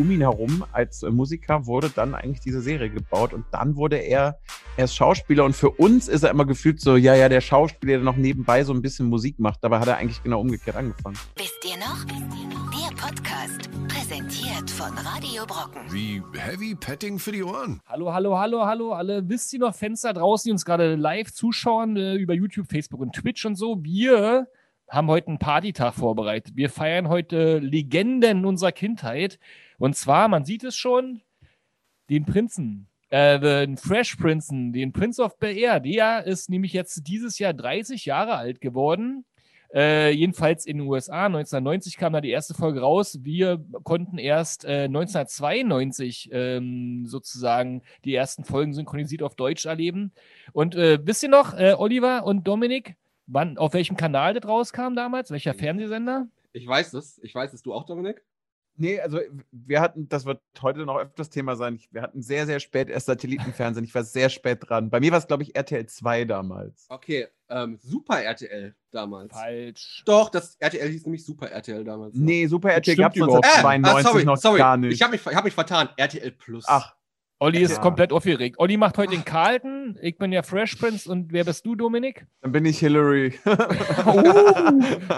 um ihn herum als äh, Musiker wurde dann eigentlich diese Serie gebaut und dann wurde er erst Schauspieler und für uns ist er immer gefühlt so, ja, ja, der Schauspieler, der noch nebenbei so ein bisschen Musik macht. Dabei hat er eigentlich genau umgekehrt angefangen. Wisst ihr noch? Der Podcast, präsentiert von Radio Brocken. Wie Heavy Petting für die Ohren. Hallo, hallo, hallo, hallo, alle. Wisst ihr noch, Fenster draußen, die uns gerade live zuschauen äh, über YouTube, Facebook und Twitch und so? Wir haben heute einen Partytag vorbereitet. Wir feiern heute Legenden unserer Kindheit. Und zwar, man sieht es schon, den Prinzen, äh, den Fresh Prinzen, den Prince of Bel Air. Der ist nämlich jetzt dieses Jahr 30 Jahre alt geworden. Äh, jedenfalls in den USA. 1990 kam da die erste Folge raus. Wir konnten erst äh, 1992 ähm, sozusagen die ersten Folgen synchronisiert auf Deutsch erleben. Und äh, wisst ihr noch, äh, Oliver und Dominik, wann, auf welchem Kanal das rauskam damals? Welcher Fernsehsender? Ich weiß es. Ich weiß es. Du auch, Dominik? Nee, also wir hatten, das wird heute noch öfters Thema sein, wir hatten sehr, sehr spät erst Satellitenfernsehen. Ich war sehr spät dran. Bei mir war es, glaube ich, RTL 2 damals. Okay, ähm, Super RTL damals. Falsch. Doch, das RTL hieß nämlich Super RTL damals. Nee, Super RTL gab es überhaupt nicht. 1992 ah, sorry, noch sorry. gar nicht. Ich habe mich, ich hab mich vertan. RTL Plus. Ach, Olli ist Ja. komplett aufgeregt. Olli macht heute den Carlton. Ich bin ja Fresh Prince. Und wer bist du, Dominik? dann bin ich Hillary.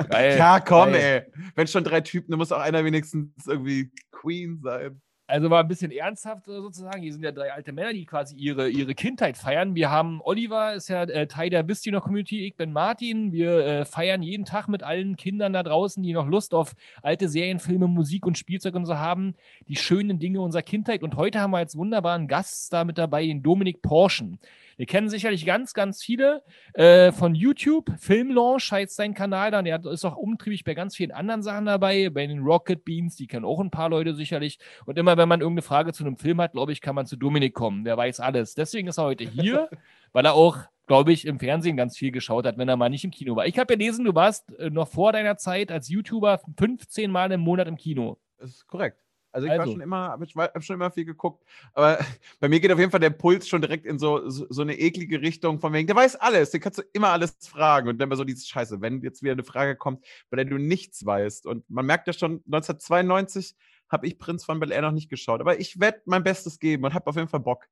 Geil. ja, komm, Geil. ey. Wenn schon drei Typen, dann muss auch einer wenigstens irgendwie Queen sein. Also mal ein bisschen ernsthaft äh, sozusagen. Hier sind ja drei alte Männer, die quasi ihre, ihre Kindheit feiern. Wir haben Oliver, ist ja äh, Teil der noch Community. Ich bin Martin. Wir äh, feiern jeden Tag mit allen Kindern da draußen, die noch Lust auf alte Serienfilme, Musik und Spielzeug und so haben. Die schönen Dinge unserer Kindheit. Und heute haben wir als wunderbaren Gast da mit dabei, den Dominik Porschen. Wir kennen sicherlich ganz, ganz viele äh, von YouTube. Filmlaunch heißt sein Kanal dann. Hat- ist auch umtriebig bei ganz vielen anderen Sachen dabei. Bei den Rocket Beans, die kennen auch ein paar Leute sicherlich. Und immer, wenn man irgendeine Frage zu einem Film hat, glaube ich, kann man zu Dominik kommen. Der weiß alles. Deswegen ist er heute hier, weil er auch, glaube ich, im Fernsehen ganz viel geschaut hat, wenn er mal nicht im Kino war. Ich habe gelesen, du warst äh, noch vor deiner Zeit als YouTuber 15 Mal im Monat im Kino. Das ist korrekt. Also ich war Also. schon immer, habe hab schon immer viel geguckt. Aber bei mir geht auf jeden Fall der Puls schon direkt in so, so, so eine eklige Richtung von wegen, der weiß alles, den kannst du immer alles fragen. Und dann immer so dieses Scheiße, wenn jetzt wieder eine Frage kommt, bei der du nichts weißt. Und man merkt ja schon, 1992 habe ich Prinz von Bel Air noch nicht geschaut. Aber ich werde mein Bestes geben und habe auf jeden Fall Bock.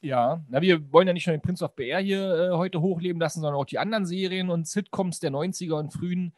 Ja, na, wir wollen ja nicht nur den Prince of Bel Air hier äh, heute hochleben lassen, sondern auch die anderen Serien und Sitcoms der 90er und frühen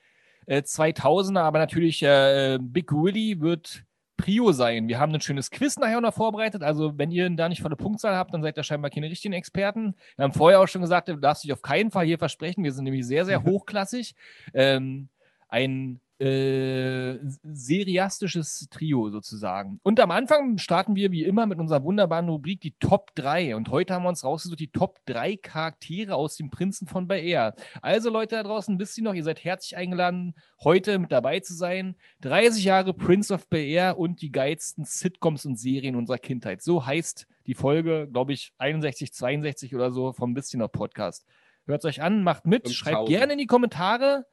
äh, 2000er. Aber natürlich, äh, Big Willy wird Prio sein. Wir haben ein schönes Quiz nachher noch vorbereitet. Also, wenn ihr da nicht volle Punktzahl habt, dann seid ihr scheinbar keine richtigen Experten. Wir haben vorher auch schon gesagt, du darfst dich auf keinen Fall hier versprechen. Wir sind nämlich sehr, sehr hochklassig. Ähm, ein äh, seriastisches Trio sozusagen. Und am Anfang starten wir wie immer mit unserer wunderbaren Rubrik die Top 3. Und heute haben wir uns rausgesucht die Top 3 Charaktere aus dem Prinzen von Bel Air. Also Leute da draußen, wisst ihr noch, ihr seid herzlich eingeladen, heute mit dabei zu sein. 30 Jahre Prince of Bel Air und die geilsten Sitcoms und Serien unserer Kindheit. So heißt die Folge, glaube ich, 61, 62 oder so vom noch Podcast. Hört euch an, macht mit, schreibt 5000. gerne in die Kommentare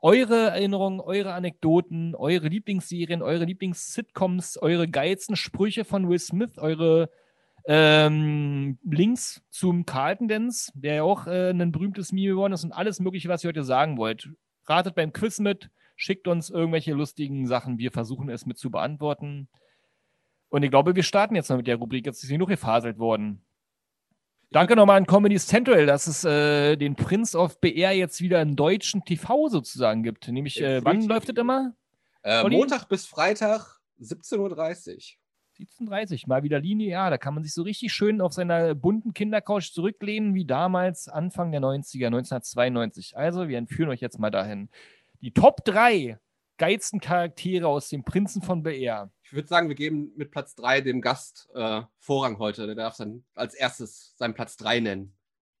eure Erinnerungen, eure Anekdoten, eure Lieblingsserien, eure Lieblings-Sitcoms, eure geilsten Sprüche von Will Smith, eure ähm, Links zum Carlton Dance, der ja auch äh, ein berühmtes Meme geworden ist und alles Mögliche, was ihr heute sagen wollt. Ratet beim Quiz mit, schickt uns irgendwelche lustigen Sachen, wir versuchen es mit zu beantworten. Und ich glaube, wir starten jetzt mal mit der Rubrik. Jetzt ist genug gefaselt worden. Danke nochmal an Comedy Central, dass es äh, den Prince of BR jetzt wieder in deutschen TV sozusagen gibt. Nämlich, äh, wann läuft das immer? Äh? Montag bis Freitag, 17.30 Uhr. 17.30 mal wieder linear. Da kann man sich so richtig schön auf seiner bunten Kindercouch zurücklehnen, wie damals Anfang der 90er, 1992. Also, wir entführen euch jetzt mal dahin. Die Top 3 geilsten Charaktere aus dem Prinzen von Air. Ich würde sagen, wir geben mit Platz 3 dem Gast äh, Vorrang heute. Der darf dann als erstes seinen Platz 3 nennen.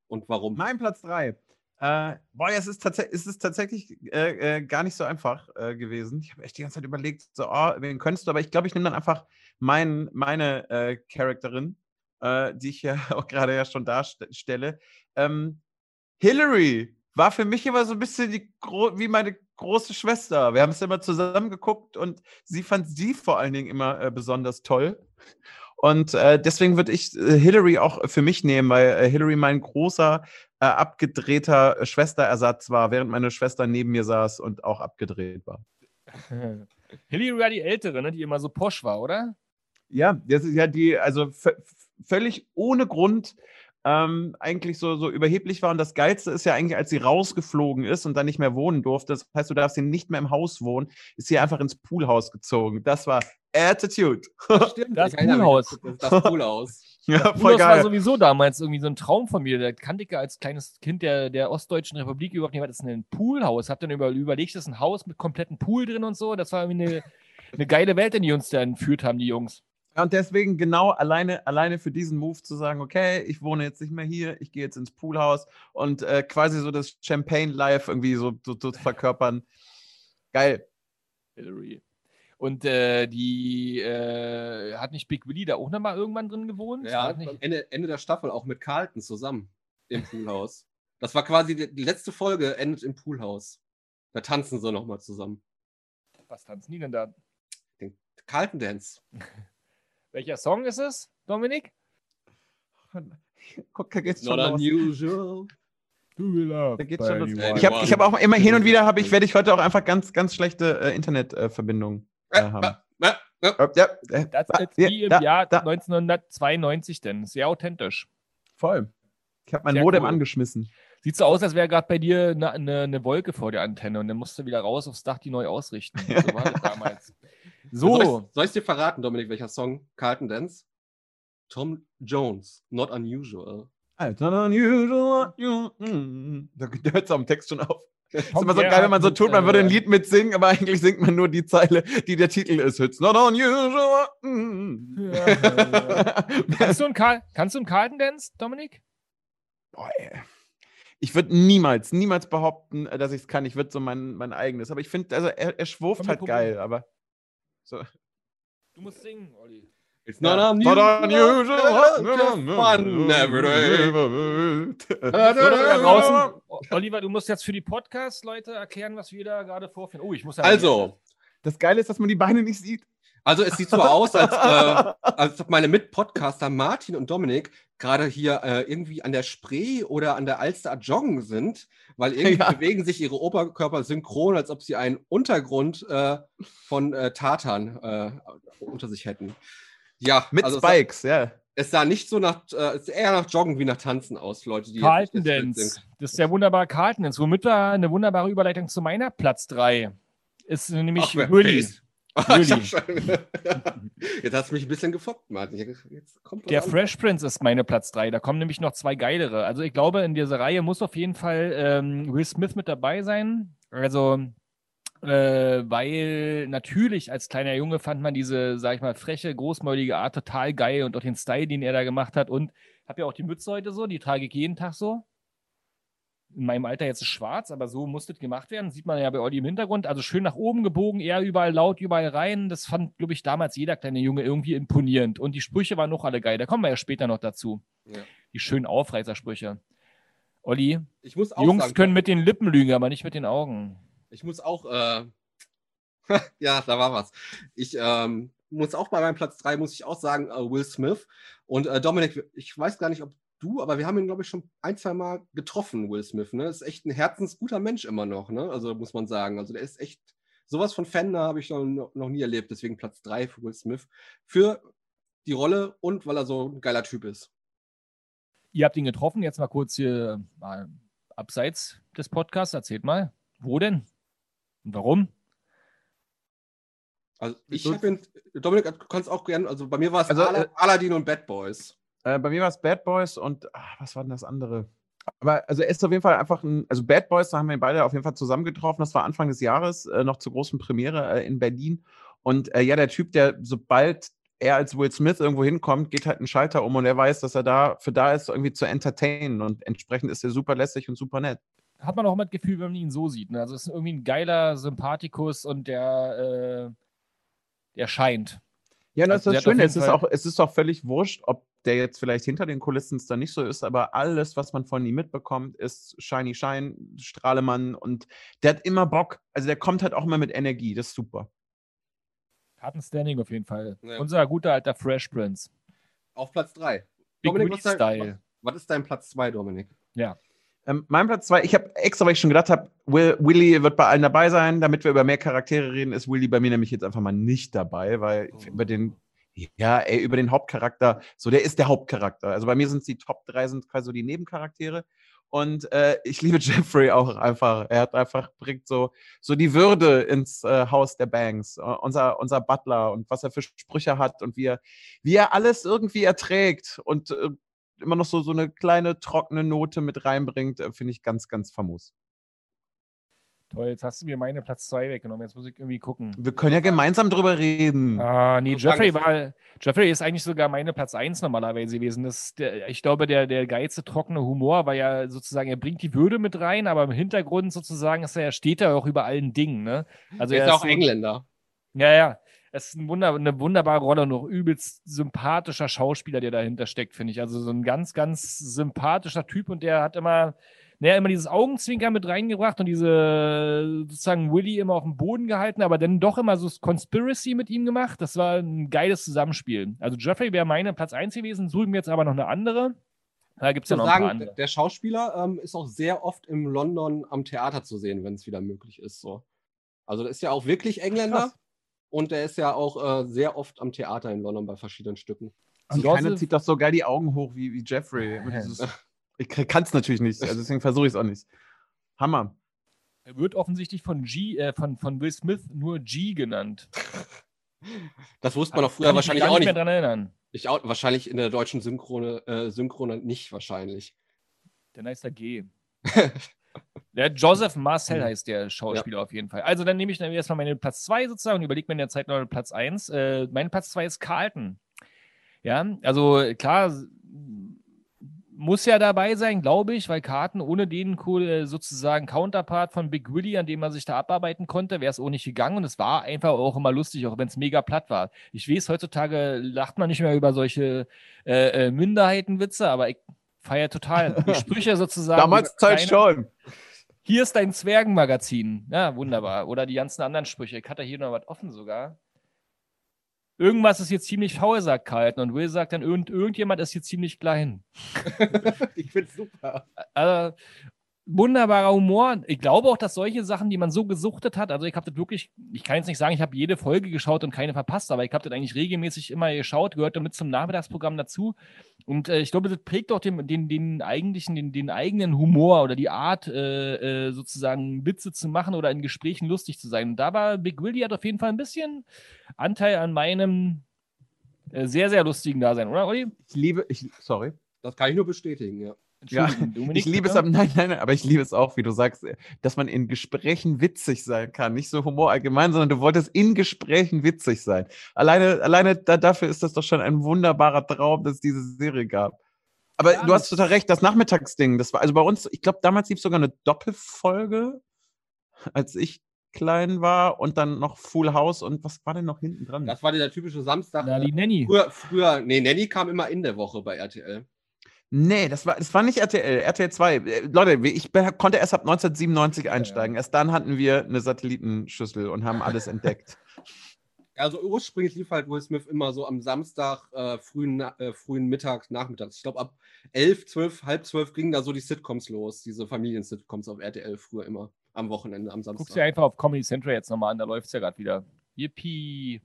Und warum? Mein Platz 3. Äh, boah, es ist, tats es ist tatsächlich äh, äh, gar nicht so einfach äh, gewesen. Ich habe echt die ganze Zeit überlegt, so, oh, wen könntest du, aber ich glaube, ich nehme dann einfach mein, meine äh, Charakterin, äh, die ich ja auch gerade ja schon darstelle. Ähm, Hillary war für mich immer so ein bisschen die, wie meine große Schwester. Wir haben es immer zusammen geguckt und sie fand sie vor allen Dingen immer äh, besonders toll. Und äh, deswegen würde ich äh, Hillary auch für mich nehmen, weil äh, Hillary mein großer, äh, abgedrehter Schwesterersatz war, während meine Schwester neben mir saß und auch abgedreht war. Hillary war die Ältere, ne, die immer so posch war, oder? Ja, das ist ja die, also vö- völlig ohne Grund ähm, eigentlich so, so überheblich war. Und das Geilste ist ja eigentlich, als sie rausgeflogen ist und dann nicht mehr wohnen durfte, das heißt, du darfst hier nicht mehr im Haus wohnen, ist sie einfach ins Poolhaus gezogen. Das war Attitude. Stimmt, Das erinnere mich, Poolhaus. Das, das Poolhaus. ja, Das voll war geil. sowieso damals irgendwie so ein Traum von mir. Der kannte ich ja als kleines Kind der, der Ostdeutschen Republik überhaupt nicht. Das ist ein Poolhaus. Hab dann über, überlegt, das ist ein Haus mit kompletten Pool drin und so. Das war irgendwie eine, eine geile Welt, in die uns da entführt haben, die Jungs. Ja, Und deswegen genau alleine, alleine für diesen Move zu sagen, okay, ich wohne jetzt nicht mehr hier, ich gehe jetzt ins Poolhaus und äh, quasi so das Champagne Life irgendwie so, so, so zu verkörpern. Geil. Hillary. Und äh, die äh, hat nicht Big Willy da auch nochmal irgendwann drin gewohnt? Ja, Ende, Ende der Staffel auch mit Carlton zusammen im Poolhaus. Das war quasi die, die letzte Folge, endet im Poolhaus. Da tanzen sie nochmal zusammen. was tanzen die denn da? Carlton Dance. Welcher Song ist es, Dominik? Guck, da geht's schon Not los. unusual. Da geht's schon los. Ich habe ich hab auch immer hin und wieder, habe ich, werde ich heute auch einfach ganz, ganz schlechte äh, Internetverbindungen äh, haben. Äh, äh, Äh, ja, äh, Das ist wie im da, Jahr da, 1992 denn. Sehr authentisch. voll. Ich habe mein Sehr Modem cool. angeschmissen. Sieht so aus, als wäre gerade bei dir eine ne, ne Wolke vor der Antenne und dann musst du wieder raus aufs Dach die neu ausrichten. So war das damals. Soll So, ich, soll ich dir verraten, Dominik, welcher Song Carlton Dance? Tom Jones, Not Unusual. Alter, unusual, you- mm. Da hört es am Text schon auf. ist Tom immer so geil, wenn man so tut, man würde ein äh, Lied mitsingen, aber eigentlich singt man nur die Zeile, die der Titel ist. It's not unusual. mm. Ja, ja. kannst, du einen Karl, kannst du einen Carlton Dance, Dominik? Boah, ey. Ich würde niemals, niemals behaupten, äh, dass ich es kann. Ich würde so mein, mein eigenes. Aber ich finde, also er, er schwurft Komm, halt geil, aber. So. Du musst singen, Olli. It's not Not unusual. unusual. Fun every day. Oliver, du musst jetzt für die Podcast-Leute erklären, was wir da gerade vorfinden. Oh, ich muss ja. Also, Das Geile ist, dass man die Beine nicht sieht. also es sieht so aus, als, äh, als ob meine Mitpodcaster Martin und Dominik gerade hier äh, irgendwie an der Spree oder an der Alster joggen sind, weil irgendwie Ja. bewegen sich ihre Oberkörper synchron, als ob sie einen Untergrund äh, von äh, Tatan äh, unter sich hätten. Ja, Mit also Spikes, ja. es sah nicht so nach, äh, es sah eher nach Joggen wie nach Tanzen aus, Leute, die Carlton Dance. sind. Das ist der wunderbare Carlton Dance, womit wir eine wunderbare Überleitung zu meiner Platz 3. Ist nämlich Ach, wer- Willy. jetzt hast du mich ein bisschen gefoppt, Martin. Der an. Fresh Prince ist meine Platz 3. Da kommen nämlich noch zwei geilere. Also ich glaube, in dieser Reihe muss auf jeden Fall ähm, Will Smith mit dabei sein. Also, äh, weil natürlich als kleiner Junge fand man diese, sag ich mal, freche, großmäulige Art total geil und auch den Style, den er da gemacht hat. Und habe ja auch die Mütze heute so, die trage ich jeden Tag so. In meinem Alter jetzt ist schwarz, aber so musste es gemacht werden. Sieht man ja bei Olli im Hintergrund. Also schön nach oben gebogen, eher überall laut, überall rein. Das fand, glaube ich, damals jeder kleine Junge irgendwie imponierend. Und die Sprüche waren noch alle geil. Da kommen wir ja später noch dazu. Ja. Die schönen Aufreißersprüche. Olli, Ich muss auch Jungs sagen, können mit den Lippen lügen, aber nicht mit den Augen. Ich muss auch, äh, ja, da war was. Ich ähm, muss auch bei meinem Platz 3, muss ich auch sagen, äh, Will Smith. Und äh, Dominik, ich weiß gar nicht, ob du, aber wir haben ihn, glaube ich, schon ein, zwei Mal getroffen, Will Smith. Ne? Ist echt ein herzensguter Mensch immer noch, ne? Also muss man sagen. Also der ist echt, sowas von Fan habe ich noch, noch nie erlebt. Deswegen Platz 3 für Will Smith. Für die Rolle und weil er so ein geiler Typ ist. Ihr habt ihn getroffen, jetzt mal kurz hier mal abseits des Podcasts. Erzählt mal, wo denn? Und warum? Also ich habe ihn, Dominik, du kannst auch gerne, also bei mir war es Also, äh, Aladdin und Bad Boys. Äh, bei mir war es Bad Boys und ach, was war denn das andere? Aber also er ist auf jeden Fall einfach ein, also Bad Boys, da haben wir beide auf jeden Fall zusammengetroffen. Das war Anfang des Jahres, äh, noch zur großen Premiere äh, in Berlin. Und äh, ja, der Typ, der sobald er als Will Smith irgendwo hinkommt, geht halt ein Schalter um und er weiß, dass er dafür da ist, irgendwie zu entertainen. Und entsprechend ist er super lässig und super nett. Hat man auch immer das Gefühl, wenn man ihn so sieht. Ne? Also ist irgendwie ein geiler Sympathikus und der, äh, der scheint. Ja, das Also ist das Schöne. Es ist, auch, es ist auch völlig wurscht, ob der jetzt vielleicht hinter den Kulissen dann nicht so ist, aber alles, was man von ihm mitbekommt, ist Shiny Shine, Strahlemann und der hat immer Bock. Also der kommt halt auch immer mit Energie. Das ist super. Hat ein Standing auf jeden Fall. Ja. Unser guter alter Fresh Prince. Auf Platz 3. Big Dominik, was, ist dein, Style. was, was ist dein Platz 2, Dominik? Ähm, mein Platz zwei, ich habe extra, weil ich schon gedacht habe, Will, Willy wird bei allen dabei sein, damit wir über mehr Charaktere reden, ist Willy bei mir nämlich jetzt einfach mal nicht dabei, weil Oh. über den Ja, ey, über den Hauptcharakter, so der ist der Hauptcharakter. Also bei mir sind es die Top 3, sind quasi so die Nebencharaktere. Und äh, ich liebe Jeffrey auch einfach. Er hat einfach, bringt so, so die Würde ins äh, Haus der Banks. Uh, unser, unser Butler und was er für Sprüche hat und wie er, wie er alles irgendwie erträgt und äh, immer noch so, so eine kleine trockene Note mit reinbringt, äh, finde ich ganz, ganz famos. Toll, jetzt hast du mir meine Platz 2 weggenommen. Jetzt muss ich irgendwie gucken. Wir können ja gemeinsam drüber reden. Ah, nee, Jeffrey war. Jeffrey ist eigentlich sogar meine Platz 1 normalerweise gewesen. Das, ist der, ich glaube, der, der geilste trockene Humor war ja sozusagen, er bringt die Würde mit rein, aber im Hintergrund sozusagen ist er, steht er auch über allen Dingen. Ne? Also Er er ist ja auch so- Engländer. Ja, ja. Es ist ein Wunder, eine wunderbare Rolle und noch übelst sympathischer Schauspieler, der dahinter steckt, finde ich. Also so ein ganz, ganz sympathischer Typ und der hat immer, naja, immer dieses Augenzwinkern mit reingebracht und diese sozusagen Willy immer auf dem Boden gehalten, aber dann doch immer so Conspiracy mit ihm gemacht. Das war ein geiles Zusammenspiel. Also Jeffrey wäre meine Platz 1 gewesen, suchen wir jetzt aber noch eine andere. Da gibt es Ich ja noch muss ein paar sagen, andere. der Schauspieler ähm, ist auch sehr oft im London am Theater zu sehen, wenn es wieder möglich ist. So. Also der ist ja auch wirklich Engländer Krass. Und der ist ja auch äh, sehr oft am Theater in London bei verschiedenen Stücken. Und Joseph- keiner zieht doch so geil die Augen hoch wie, wie Jeffrey. Dieses- ich kann es natürlich nicht, also deswegen versuche ich es auch nicht. Hammer. Er wird offensichtlich von G, äh, von, von Will Smith nur G genannt. Das wusste man doch früher Kann ich mich wahrscheinlich auch nicht nicht. mehr dran erinnern. Ich auch, wahrscheinlich in der deutschen Synchrone, äh, Synchrone nicht wahrscheinlich. Dann heißt er G. Der Joseph Marcel Mhm. heißt der Schauspieler auf jeden Fall. Also dann nehme ich dann erstmal meinen Platz 2 sozusagen und überlege mir in der Zeit noch Platz 1. Äh, mein Platz 2 ist Carlton. Ja, also klar, muss ja dabei sein, glaube ich, weil Carlton ohne den cool, äh, sozusagen Counterpart von Big Willy, an dem man sich da abarbeiten konnte, wäre es auch nicht gegangen und es war einfach auch immer lustig, auch wenn es mega platt war. Ich weiß, heutzutage lacht man nicht mehr über solche äh, äh, Minderheitenwitze, aber ich feiere total die Sprüche sozusagen. Damals Zeit schon. Hier ist dein Zwergenmagazin. Ja, wunderbar. Oder die ganzen anderen Sprüche. Ich hatte hier noch was offen sogar. Irgendwas ist hier ziemlich faul, sagt Carlton. Und Will sagt dann, irgend, irgendjemand ist hier ziemlich klein. ich find's super. Also, wunderbarer Humor. Ich glaube auch, dass solche Sachen, die man so gesuchtet hat, also ich habe das wirklich, ich kann jetzt nicht sagen, ich habe jede Folge geschaut und keine verpasst, aber ich habe das eigentlich regelmäßig immer geschaut, gehörte mit zum Nachmittagsprogramm dazu. Und äh, ich glaube, das prägt auch den, den, den eigentlichen, den, den eigenen Humor oder die Art, äh, äh, sozusagen Witze zu machen oder in Gesprächen lustig zu sein. Und da war Big Willy hat auf jeden Fall ein bisschen Anteil an meinem äh, sehr, sehr lustigen Dasein, oder, Olli? Ich liebe, ich, sorry. Das kann ich nur bestätigen, ja. Ja, Dominik, ich liebe es, bitte? aber, nein, nein, nein, aber ich liebe es auch, wie du sagst, äh, dass man in Gesprächen witzig sein kann. Nicht so Humor allgemein, sondern du wolltest in Gesprächen witzig sein. Alleine, alleine da, dafür ist das doch schon ein wunderbarer Traum, dass es diese Serie gab. Aber Ja, du hast total recht, das Nachmittagsding, das war, also bei uns, ich glaube, damals lief sogar eine Doppelfolge, als ich klein war und dann noch Full House und was war denn noch hinten dran? Das war der typische Samstag. Na, die Nanny. früher, früher, nee, Nanny kam immer in der Woche bei RTL. Nee, das war, das war nicht RTL, RTL 2. Äh, Leute, ich konnte erst ab 1997 einsteigen. Erst dann hatten wir eine Satellitenschüssel und haben alles entdeckt. Also ursprünglich lief halt Will Smith immer so am Samstag, äh, frühen, äh, frühen Mittag, Nachmittags. Ich glaube, ab 11, 12, halb 12 gingen da so die Sitcoms los, diese Familien-Sitcoms auf RTL früher immer am Wochenende, am Guck's dir Samstag. einfach auf Comedy Central jetzt nochmal an, da läuft's ja gerade wieder. Yippie.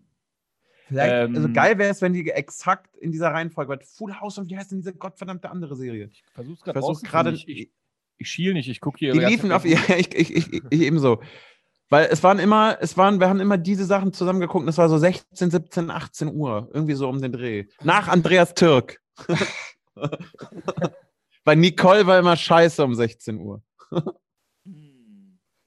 Vielleicht, Ähm, also geil wäre es, wenn die exakt in dieser Reihenfolge, weil Full House und wie heißt denn diese gottverdammte andere Serie? Ich versuch's Ich gerade versuche gerade. Ich, ich, ich schiel nicht, ich gucke hier. Die liefen auf ihr, ich, ich, ich, ich ebenso. Weil es waren immer, es waren, wir haben immer diese Sachen zusammengeguckt, und es war so 16, 17, 18 Uhr, irgendwie so um den Dreh. Nach Andreas Türk. Weil Nicole war immer scheiße um 16 Uhr.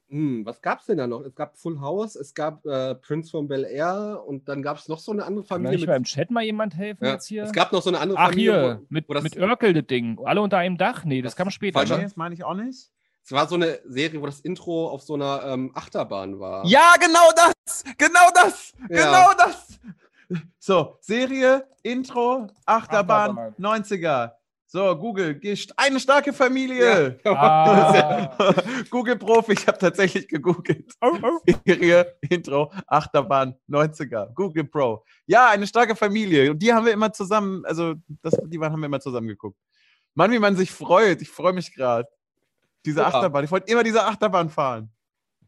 Hm. Was gab's denn da noch? Es gab Full House, es gab äh, Prince von Bel Air und dann gab es noch so eine andere Kann Familie. nicht mal im Chat mal jemand helfen ja, jetzt hier? Es gab noch so eine andere Ach Familie. hier, wo, mit, wo das, mit Urkel das Ding. Alle unter einem Dach? Nee, das, Das kam später. Nee, Ne? das meine ich auch nicht. es war so eine Serie, wo das Intro auf so einer ähm, Achterbahn war. Ja, genau das! Genau das! Ja. Genau das! So, Serie, Intro, Achterbahn, Achterbahn. 90er. So, Google, eine starke Familie. Ah. Google Profi, ich habe tatsächlich gegoogelt. Oh, oh. Serie, Intro, Achterbahn, 90er, Google Pro. Ja, eine starke Familie. Und die haben wir immer zusammen, also das, die waren, haben wir immer zusammen geguckt. Mann, wie man sich freut. Ich freue mich gerade. Diese Ja. Achterbahn. Ich wollte immer diese Achterbahn fahren.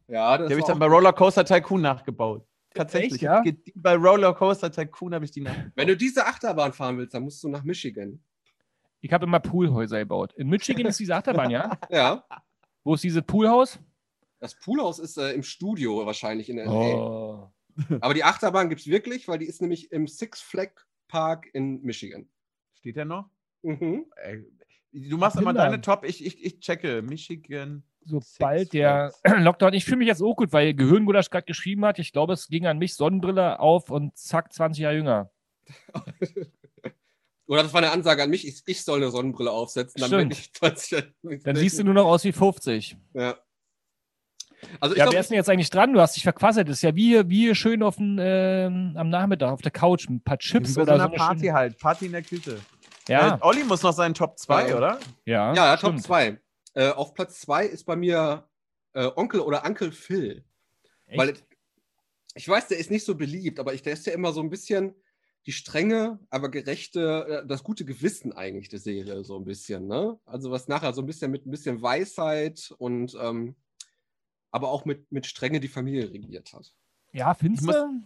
Ja, das Die habe ich dann bei Rollercoaster Tycoon nachgebaut. Tatsächlich. Echt, ja? Bei Rollercoaster Tycoon habe ich die nach. Wenn du diese Achterbahn fahren willst, dann musst du nach Michigan. Ich habe immer Poolhäuser gebaut. In Michigan ist diese Achterbahn, ja? Ja. Wo ist dieses Poolhaus? Das Poolhaus ist äh, im Studio wahrscheinlich in LA. Oh. Aber die Achterbahn gibt es wirklich, weil die ist nämlich im Six Flag Park in Michigan. Steht der noch? Mhm. Ey, du machst immer deine Top, ich, ich, ich checke. Michigan. Sobald der. Lockdown, ich fühle mich jetzt auch gut, weil Gehirngulasch gerade geschrieben hat, ich glaube, es ging an mich, Sonnenbrille auf und zack, 20 Jahre jünger. Oder das war eine Ansage an mich, ich, ich soll eine Sonnenbrille aufsetzen. Dann, bin Stimmt. ich 20, Dann siehst du nur noch aus wie 50. Ja. Also ich Ja, glaub, wer ist denn jetzt eigentlich dran? Du hast dich verquasselt. Das ist ja wie, hier- wie hier schön auf den, ähm, am Nachmittag auf der Couch mit ein paar Chips oder so. eine Party schöne- halt. Party in der Küche. Ja, Äh, Olli muss noch seinen Top 2, Ja. oder? ja, ja, Top stimmt. 2. Äh, auf Platz 2 ist bei mir äh, Onkel oder Uncle Phil. Echt? Weil ich weiß, der ist nicht so beliebt, aber ich, der ist ja immer so ein bisschen die strenge, aber gerechte, äh, das gute Gewissen eigentlich der Serie, so ein bisschen, ne? Also was nachher so ein bisschen mit ein bisschen Weisheit und ähm, aber auch mit, mit Strenge die Familie regiert hat. ja, findest Ich du?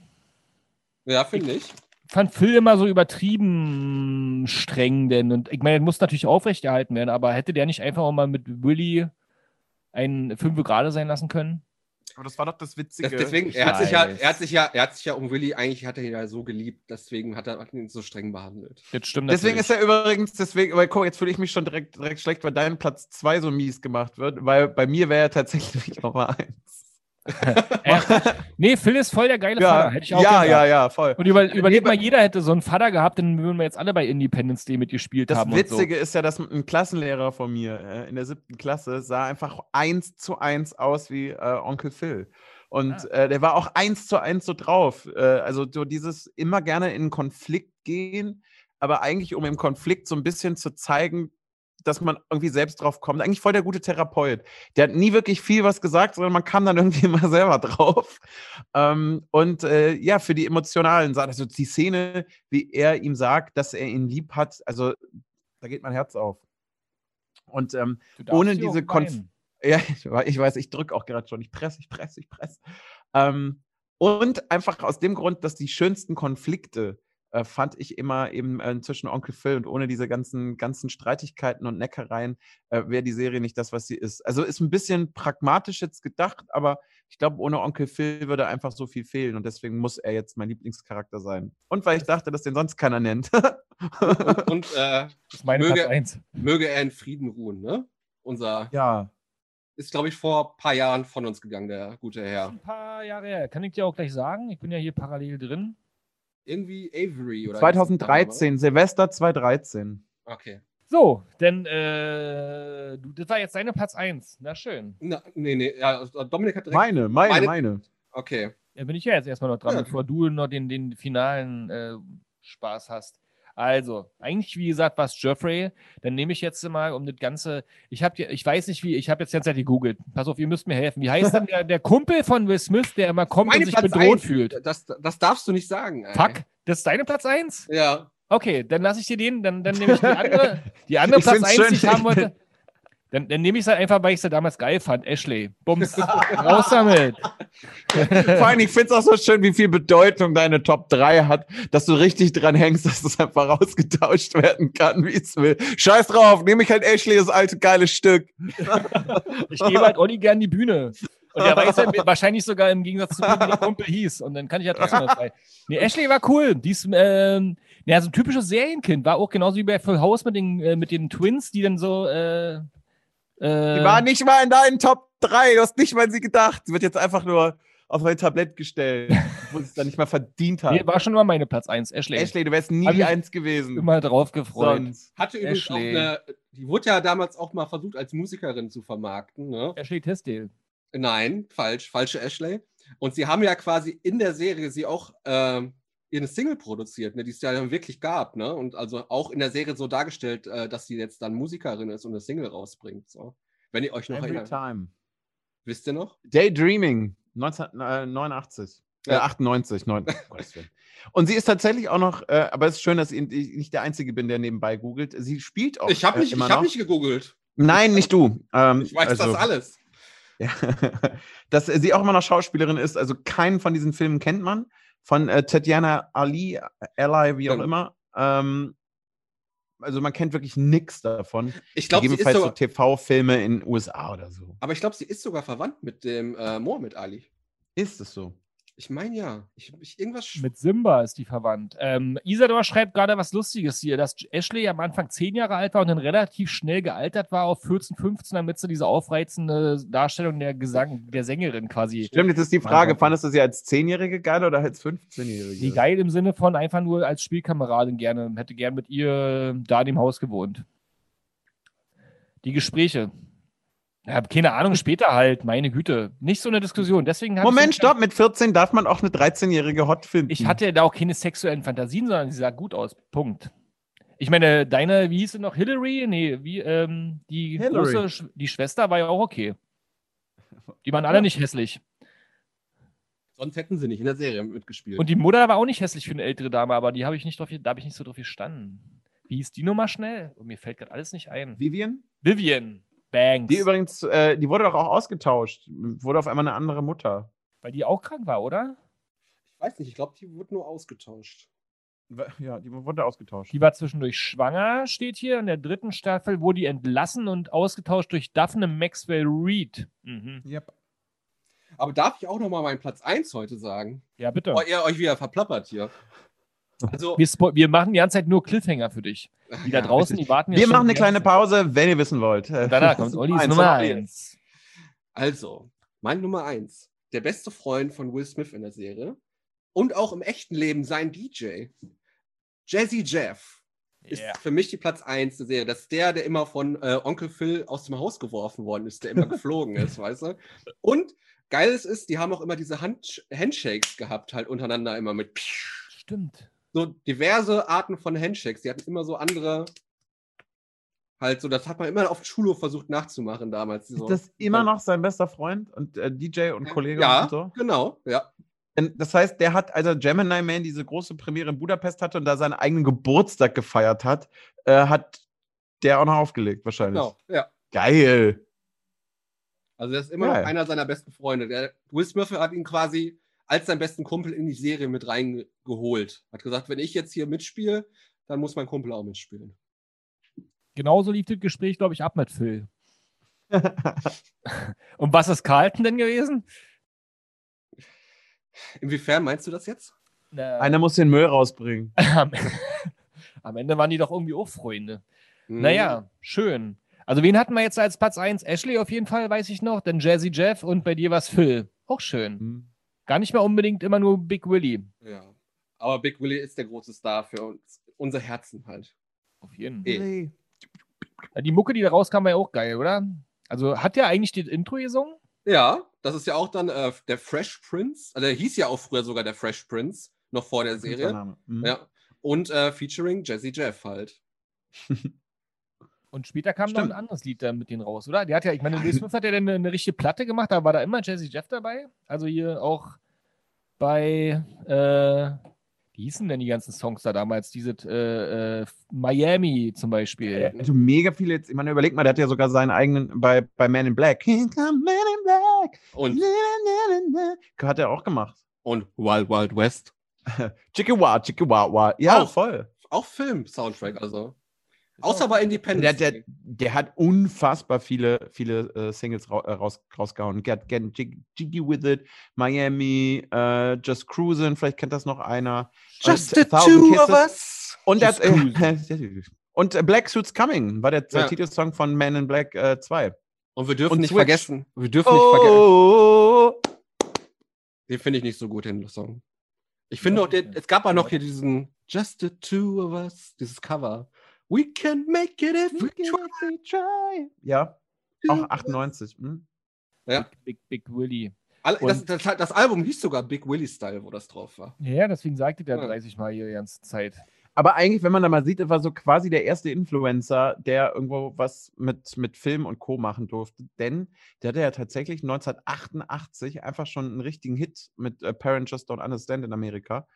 Ja, finde ich. fand Phil immer so übertrieben streng, denn und ich meine, muss natürlich aufrechterhalten werden, aber hätte der nicht einfach auch mal mit Willy einen Fünfe gerade sein lassen können? Aber das war doch das Witzige. Das, deswegen, er hat, sich ja, er hat sich ja, er hat sich ja um Willy, eigentlich hat er ihn ja so geliebt, deswegen hat er hat ihn so streng behandelt. Das stimmt Deswegen natürlich. ist er übrigens, deswegen, weil guck, jetzt fühle ich mich schon direkt, direkt schlecht, weil dein Platz 2 so mies gemacht wird, weil bei mir wäre er tatsächlich Nummer 1. Nee, Phil ist voll der geile Ja, Vater. Hätte ich auch ja, gesagt. ja, ja, voll. Und über, überleg Nee, mal, jeder hätte so einen Vater gehabt, dann würden wir jetzt alle bei Independence Day mitgespielt Das haben. Witzige ist ja, dass ein Klassenlehrer von mir äh, in der siebten Klasse sah einfach eins zu eins aus wie äh, Onkel Phil. Und Ah. äh, der war auch eins zu eins so drauf. Äh, also so dieses immer gerne in Konflikt gehen, aber eigentlich um im Konflikt so ein bisschen zu zeigen, dass man irgendwie selbst drauf kommt. Eigentlich voll der gute Therapeut. Der hat nie wirklich viel was gesagt, sondern man kam dann irgendwie immer selber drauf. Ähm, und äh, ja, für die emotionalen Sachen, also die Szene, wie er ihm sagt, dass er ihn lieb hat, also da geht mein Herz auf. Und ähm, ohne diese Konf- weinen. ja, ich weiß, ich drücke auch gerade schon. Ich presse, ich presse, ich presse. Ähm, und einfach aus dem Grund, dass die schönsten Konflikte äh, fand ich immer eben äh, zwischen Onkel Phil und ohne diese ganzen, ganzen Streitigkeiten und Neckereien äh, wäre die Serie nicht das, was sie ist. Also ist ein bisschen pragmatisch jetzt gedacht, aber ich glaube, ohne Onkel Phil würde einfach so viel fehlen und deswegen muss er jetzt mein Lieblingscharakter sein. Und weil ich dachte, dass den sonst keiner nennt. Und, und äh, Möge- Platz 1. möge er in Frieden ruhen, ne? Unser ja. ist, glaube ich, vor ein paar Jahren von uns gegangen, der gute Herr. Ein paar Jahre her. Kann ich dir auch gleich sagen? Ich bin ja hier parallel drin. Irgendwie Avery oder 2013, Silvester 2013. Okay. So, denn äh, du, das war jetzt deine Platz 1. Na schön. Na, nee, nee, ja, Dominik hat direkt. Meine, meine, Meine- meine. Okay. Da bin ich ja jetzt erstmal noch dran, Ja. bevor du noch den, den finalen äh, Spaß hast. Also, eigentlich, wie gesagt, war es Jeffrey. Dann nehme ich jetzt mal um das Ganze. Ich habe ich weiß nicht wie, ich habe jetzt die ganze Zeit gegoogelt. Pass auf, ihr müsst mir helfen. Wie heißt denn der, der Kumpel von Will Smith, der immer kommt Meine und sich Platz bedroht eins. fühlt? Das, das darfst du nicht sagen. Ey. Fuck, das ist deine Platz 1? Ja. Okay, dann lasse ich dir den, dann, dann nehme ich die andere, die andere Ich Platz find's 1, schön. die ich haben wollte. Dann, dann nehme ich es halt einfach, weil ich es damals geil fand. Ashley. Bums. Raus damit. Vor allem, ich finde es auch so schön, wie viel Bedeutung deine Top 3 hat, dass du richtig dran hängst, dass es einfach ausgetauscht werden kann, wie es will. Scheiß drauf, nehme ich halt Ashley das alte geile Stück. Ich gebe halt Olli gern die Bühne. Und er weiß halt wahrscheinlich sogar im Gegensatz zu mir, wie der Kumpel hieß. Und dann kann ich ja trotzdem noch frei. Nee, Ashley war cool. Die ist, ähm, ja, so ein typisches Serienkind. War auch genauso wie bei Full House mit den, äh, mit den Twins, die dann so. Äh, Die war nicht mal in deinen Top 3, du hast nicht mal an sie gedacht. Sie wird jetzt einfach nur auf ein Tablett gestellt, wo sie es dann nicht mal verdient hat. nee, war schon mal meine Platz 1. Ashley. Ashley, du wärst nie Hab die ich Eins gewesen. Immer drauf gefreut. Sonst. Hatte übrigens auch Ashley. eine. Die wurde ja damals auch mal versucht, als Musikerin zu vermarkten. Ne? Ashley Tisdale. Nein, falsch, falsche Ashley. Und sie haben ja quasi in der Serie sie auch ähm, ihre Single produziert, ne, die es ja dann wirklich gab, ne? Und also auch in der Serie so dargestellt, äh, dass sie jetzt dann Musikerin ist und eine Single rausbringt. So. Wenn ihr euch noch Every erinnert. time. Wisst ihr noch? Daydreaming, 1989. Äh, Ja. 98, 9, Gottes Willen. Und sie ist tatsächlich auch noch, äh, aber es ist schön, dass ich ich nicht der Einzige bin, der nebenbei googelt. Sie spielt auch Ich habe äh, nicht, ich hab nicht gegoogelt. Nein, nicht du. Ähm, Ich weiß also, das alles. Ja. Dass sie auch immer noch Schauspielerin ist. Also keinen von diesen Filmen kennt man. Von äh, Tatjana Ali, Ally, wie auch Ja. immer. Ähm, also man kennt wirklich nichts davon. Ich glaube, sie ist Gegebenenfalls so sogar, TV-Filme in USA oder so. aber ich glaube, sie ist sogar verwandt mit dem äh, Mohammed Ali. Ist es so? Ich meine ja. Ich, ich, irgendwas Mit Simba ist die verwandt. Ähm, Isador schreibt gerade was Lustiges hier, dass Ashley am Anfang zehn Jahre alt war und dann relativ schnell gealtert war auf 14, 15, damit sie diese aufreizende Darstellung der Gesang, der Sängerin quasi. Stimmt, jetzt ist die Frage, fandest du sie als 10-Jährige geil oder als 15-Jährige? Die geil im Sinne von einfach nur als Spielkameradin gerne, hätte gern mit ihr da in dem Haus gewohnt. Die Gespräche. Ja, keine Ahnung, später halt, meine Güte. Nicht so eine Diskussion. Deswegen Moment, stopp, mit 14 darf man auch eine 13-Jährige hot finden. Ich hatte da auch keine sexuellen Fantasien, sondern sie sah gut aus. Punkt. Ich meine, deine, wie hieß sie noch? Hillary? Nee, wie, ähm, die Hillary. große, Sch- die Schwester war ja auch okay. Die waren alle nicht hässlich. Sonst hätten sie nicht in der Serie mitgespielt. Und die Mutter war auch nicht hässlich für eine ältere Dame, aber die habe ich nicht drauf, da habe ich nicht so drauf gestanden. Wie hieß die Nummer schnell? Oh, mir fällt gerade alles nicht ein. Vivian? Vivian Banks. Die übrigens, äh, die wurde doch auch ausgetauscht. Wurde auf einmal eine andere Mutter. weil die auch krank war, oder? ich weiß nicht, ich glaube, die wurde nur ausgetauscht. Ja, die wurde ausgetauscht. Die war zwischendurch schwanger, steht hier. In der dritten Staffel wurde die entlassen und ausgetauscht durch Daphne Maxwell Reed. Mhm. Yep. Aber darf ich auch noch mal meinen Platz 1 heute sagen? Ja, bitte. Oh, ihr euch wieder verplappert hier. Also, Wir, wir machen die ganze Zeit nur Cliffhanger für dich. Die da Ja, draußen, richtig. die warten Wir schon machen eine kleine Pause, wenn ihr wissen wollt. Zeit. Danach kommt Ollis Eins Nummer von Olli. 1. Also, mein Nummer 1. Der beste Freund von Will Smith in der Serie. Und auch im echten Leben sein DJ. Jazzy Jeff ist Yeah. für mich die Platz 1 der Serie. Das ist der, der immer von äh, Onkel Phil aus dem Haus geworfen worden ist, der immer geflogen ist, weißt du? Und geil ist, ist, die haben auch immer diese Hand Handshakes gehabt, halt untereinander immer mit Stimmt. So diverse Arten von Handshakes. Die hatten immer so andere. Halt so, das hat man immer auf dem Schulhof versucht nachzumachen damals. Ist So. das immer noch sein bester Freund und äh, DJ und Kollege ja, und so? genau, ja. Das heißt, der hat, als er Gemini Man diese große Premiere in Budapest hatte und da seinen eigenen Geburtstag gefeiert hat, äh, hat der auch noch aufgelegt, wahrscheinlich. Genau, ja. Geil. Also, das ist immer Geil. noch einer seiner besten Freunde. Der Will Smith hat ihn quasi als seinen besten Kumpel in die Serie mit reingeholt. Hat gesagt, wenn ich jetzt hier mitspiele, dann muss mein Kumpel auch mitspielen. Genauso lief das Gespräch, glaube ich, ab mit Phil. Und was ist Carlton denn gewesen? Inwiefern meinst du das jetzt? Na, Einer muss den Müll rausbringen. am, Ende waren die doch irgendwie auch Freunde. Hm. Naja, schön. Also wen hatten wir jetzt als Platz 1? Ashley auf jeden Fall, weiß ich noch. Dann Jazzy Jeff und bei dir war es Phil. Auch schön. Hm. Gar nicht mehr unbedingt immer nur Big Willy. Ja. Aber Big Willie ist der große Star für uns, unser Herzen halt. Auf jeden Eh. Hey. Ja, Die Mucke, die da rauskam, war ja auch geil, oder? Also hat der eigentlich das Intro gesungen? Ja, das ist ja auch dann äh, der Fresh Prince. Also der hieß ja auch früher sogar der Fresh Prince, noch vor der Serie. Künstlername. Hm. Ja. Und äh, featuring Jazzy Jeff halt. Und später kam noch Stimmt. ein anderes Lied da mit denen raus, oder? Der hat ja, ich meine, Will Smith hat ja dann eine, eine richtige Platte gemacht, da war da immer Jazzy Jeff dabei. Also hier auch bei, äh, wie hießen denn die ganzen Songs da damals? Diese äh, äh, Miami zum Beispiel. Also mega viele jetzt, ich meine, überleg mal, der hat ja sogar seinen eigenen bei, bei Man in Black. Man in Black. Und, Na, na, na, na. Hat er auch gemacht. und Wild Wild West. Chickawa, Chickawa. Ja, Auch. voll. Auch Film-Soundtrack, also. Außer bei Independence. Der, der, der hat unfassbar viele, viele äh, Singles ra äh, raus, rausgehauen. Get, get Jig- Jiggy with it, Miami, äh, Just Cruisin', vielleicht kennt das noch einer. Just Und the two Kisses. of us. Und, äh, und äh, Black Suits Coming war der Ja. Titelsong von Man in Black äh, 2. Und wir dürfen Und nicht Switch. vergessen. Wir dürfen nicht vergessen. Oh, Den finde ich nicht so gut, den Song. Ich finde auch, den, es gab ja noch hier diesen Just the two of us, dieses Cover. We can make it if we try. Ja, auch 98. Hm? Ja. Big, Big Willy. All, das, das, das Album hieß sogar Big Willy Style, wo das drauf war. Ja, deswegen sagte der Ja. 30 Mal hier die ganze Zeit. Aber eigentlich, wenn man da mal sieht, das war so quasi der erste Influencer, der irgendwo was mit, mit Film und Co. machen durfte. Denn der hatte ja tatsächlich 1988 einfach schon einen richtigen Hit mit äh, Parent Just Don't Understand in Amerika.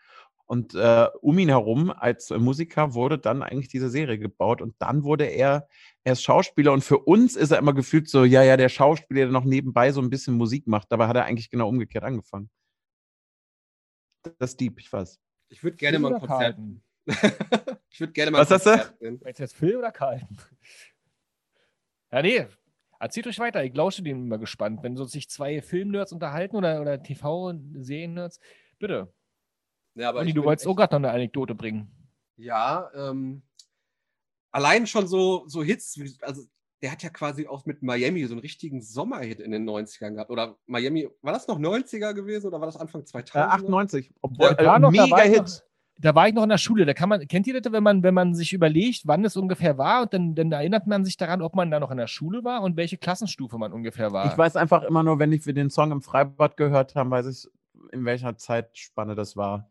Und äh, um ihn herum als äh, Musiker wurde dann eigentlich diese Serie gebaut und dann wurde er erst Schauspieler und für uns ist er immer gefühlt so, ja, ja, der Schauspieler, der noch nebenbei so ein bisschen Musik macht. Dabei hat er eigentlich genau umgekehrt angefangen. Das ist deep, ich weiß. Ich würde gerne mal ein Konzert. Ich würde gerne mal Was hast du? Du jetzt Phil oder Carlton? Ja, nee. Erzählt euch weiter. Ich lausche dem immer gespannt. Wenn so sich zwei Filmnerds unterhalten oder, oder TV-Serien-Nerds, bitte. Ja, aber Olli, ich du wolltest echt- auch gerade noch eine Anekdote bringen. Ja, ähm, allein schon so, so Hits, also der hat ja quasi auch mit Miami so einen richtigen Sommerhit in den 90ern gehabt. Oder Miami, war das noch 90er gewesen oder war das Anfang 2000? Äh, 98. Obwohl, war äh, mega war ich noch- Hit. Da war ich noch in der Schule. Da kann man, kennt ihr das, wenn man, wenn man sich überlegt, wann es ungefähr war und dann, dann erinnert man sich daran, ob man da noch in der Schule war und welche Klassenstufe man ungefähr war. Ich weiß einfach immer nur, wenn ich für den Song im Freibad gehört habe, weiß ich, in welcher Zeitspanne das war.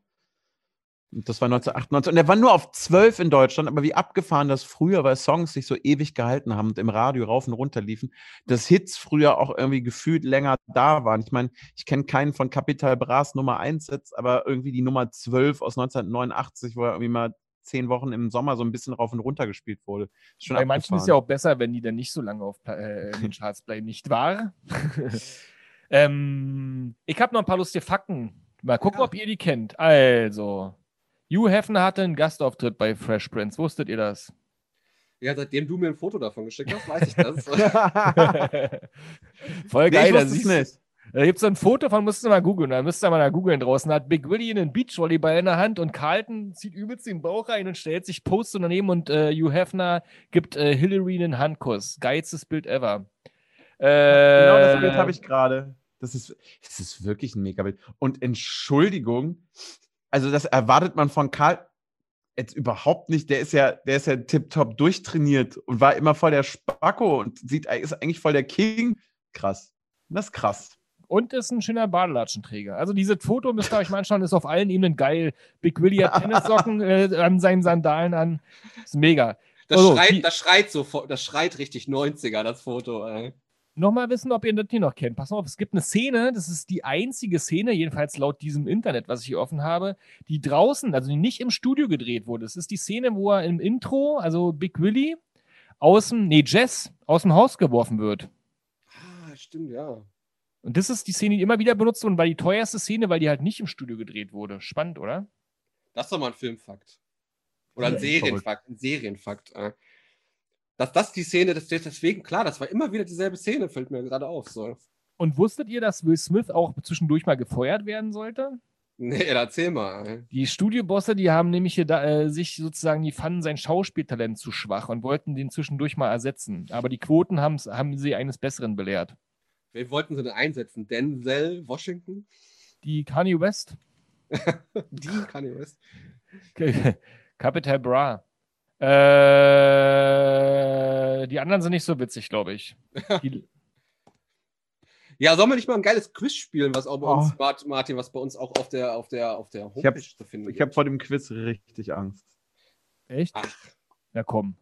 Das war 1998. Und der war nur auf 12 in Deutschland, aber wie abgefahren das früher, weil Songs sich so ewig gehalten haben und im Radio rauf und runter liefen, dass Hits früher auch irgendwie gefühlt länger da waren. Ich meine, ich kenne keinen von Capital Bras Nummer 1 jetzt, aber irgendwie die Nummer 12 aus 1989, wo er irgendwie mal zehn Wochen im Sommer so ein bisschen rauf und runter gespielt wurde. Ist schon Bei manchen ist abgefahren. ja auch besser, wenn die dann nicht so lange auf äh, den Charts bleiben, nicht wahr? ähm, ich habe noch ein paar lustige Fakten. Mal gucken, Ja. ob ihr die kennt. Also, Hugh Hefner hatte einen Gastauftritt bei Fresh Prince. Wusstet ihr das? Ja, seitdem du mir ein Foto davon geschickt hast, weiß ich das. Voll Nee, geil. ich da wusste es siehst du- nicht. Da gibt es so ein Foto von, müsst ihr mal googeln, da müsst ihr mal da googeln draußen. Da hat Big Willy einen Beachvolleyball in der Hand und Carlton zieht übelst den Bauch rein und stellt sich Post daneben und äh, Hugh Hefner gibt äh, Hillary einen Handkuss. Geilstes Bild ever. Äh, Genau das Bild habe ich gerade. Das ist, das ist wirklich ein Megabild. Und Entschuldigung, also das erwartet man von Karl jetzt überhaupt nicht. Der ist ja, der ist ja tipptopp durchtrainiert und war immer voll der Spacko und sieht, ist eigentlich voll der King. Krass. Das ist krass. Und ist ein schöner Badelatschenträger. Also dieses Foto müsst ihr euch mal anschauen, ist auf allen Ebenen geil. Big Willy hat Tennissocken äh, an seinen Sandalen an. Ist mega. Das, Also, schreit, die- das schreit so, das schreit richtig 90er, das Foto. Ey. Nochmal wissen, ob ihr das hier noch kennt. Pass auf, es gibt eine Szene, das ist die einzige Szene, jedenfalls laut diesem Internet, was ich hier offen habe, die draußen, also die nicht im Studio gedreht wurde. Es ist die Szene, wo er im Intro, also Big Willy, aus dem, nee, Jess, aus dem Haus geworfen wird. Ah, stimmt, ja. Und das ist die Szene, die immer wieder benutzt wurde und war die teuerste Szene, weil die halt nicht im Studio gedreht wurde. Spannend, oder? Das ist doch mal ein Filmfakt. Oder ein Serienfakt. Ein Serienfakt. Dass das die Szene, das ist deswegen klar, das war immer wieder dieselbe Szene, fällt mir gerade auf. So. Und wusstet ihr, dass Will Smith auch zwischendurch mal gefeuert werden sollte? Nee, erzähl mal. ey. Die Studiobosse, die haben nämlich hier da, äh, sich sozusagen, die fanden sein Schauspieltalent zu schwach und wollten den zwischendurch mal ersetzen. Aber die Quoten haben sie eines Besseren belehrt. Wen wollten sie denn einsetzen? Denzel Washington? Die Kanye West, Die Kanye West. Capital Bra. Äh, die anderen sind nicht so witzig, glaube ich. Die, Ja, sollen wir nicht mal ein geiles Quiz spielen, was auch bei uns, Oh. Mart- Martin, was bei uns auch auf der, auf der, auf der Ich hab- Homepage zu finden Ich habe vor dem Quiz richtig Angst. echt? Ach, Na komm.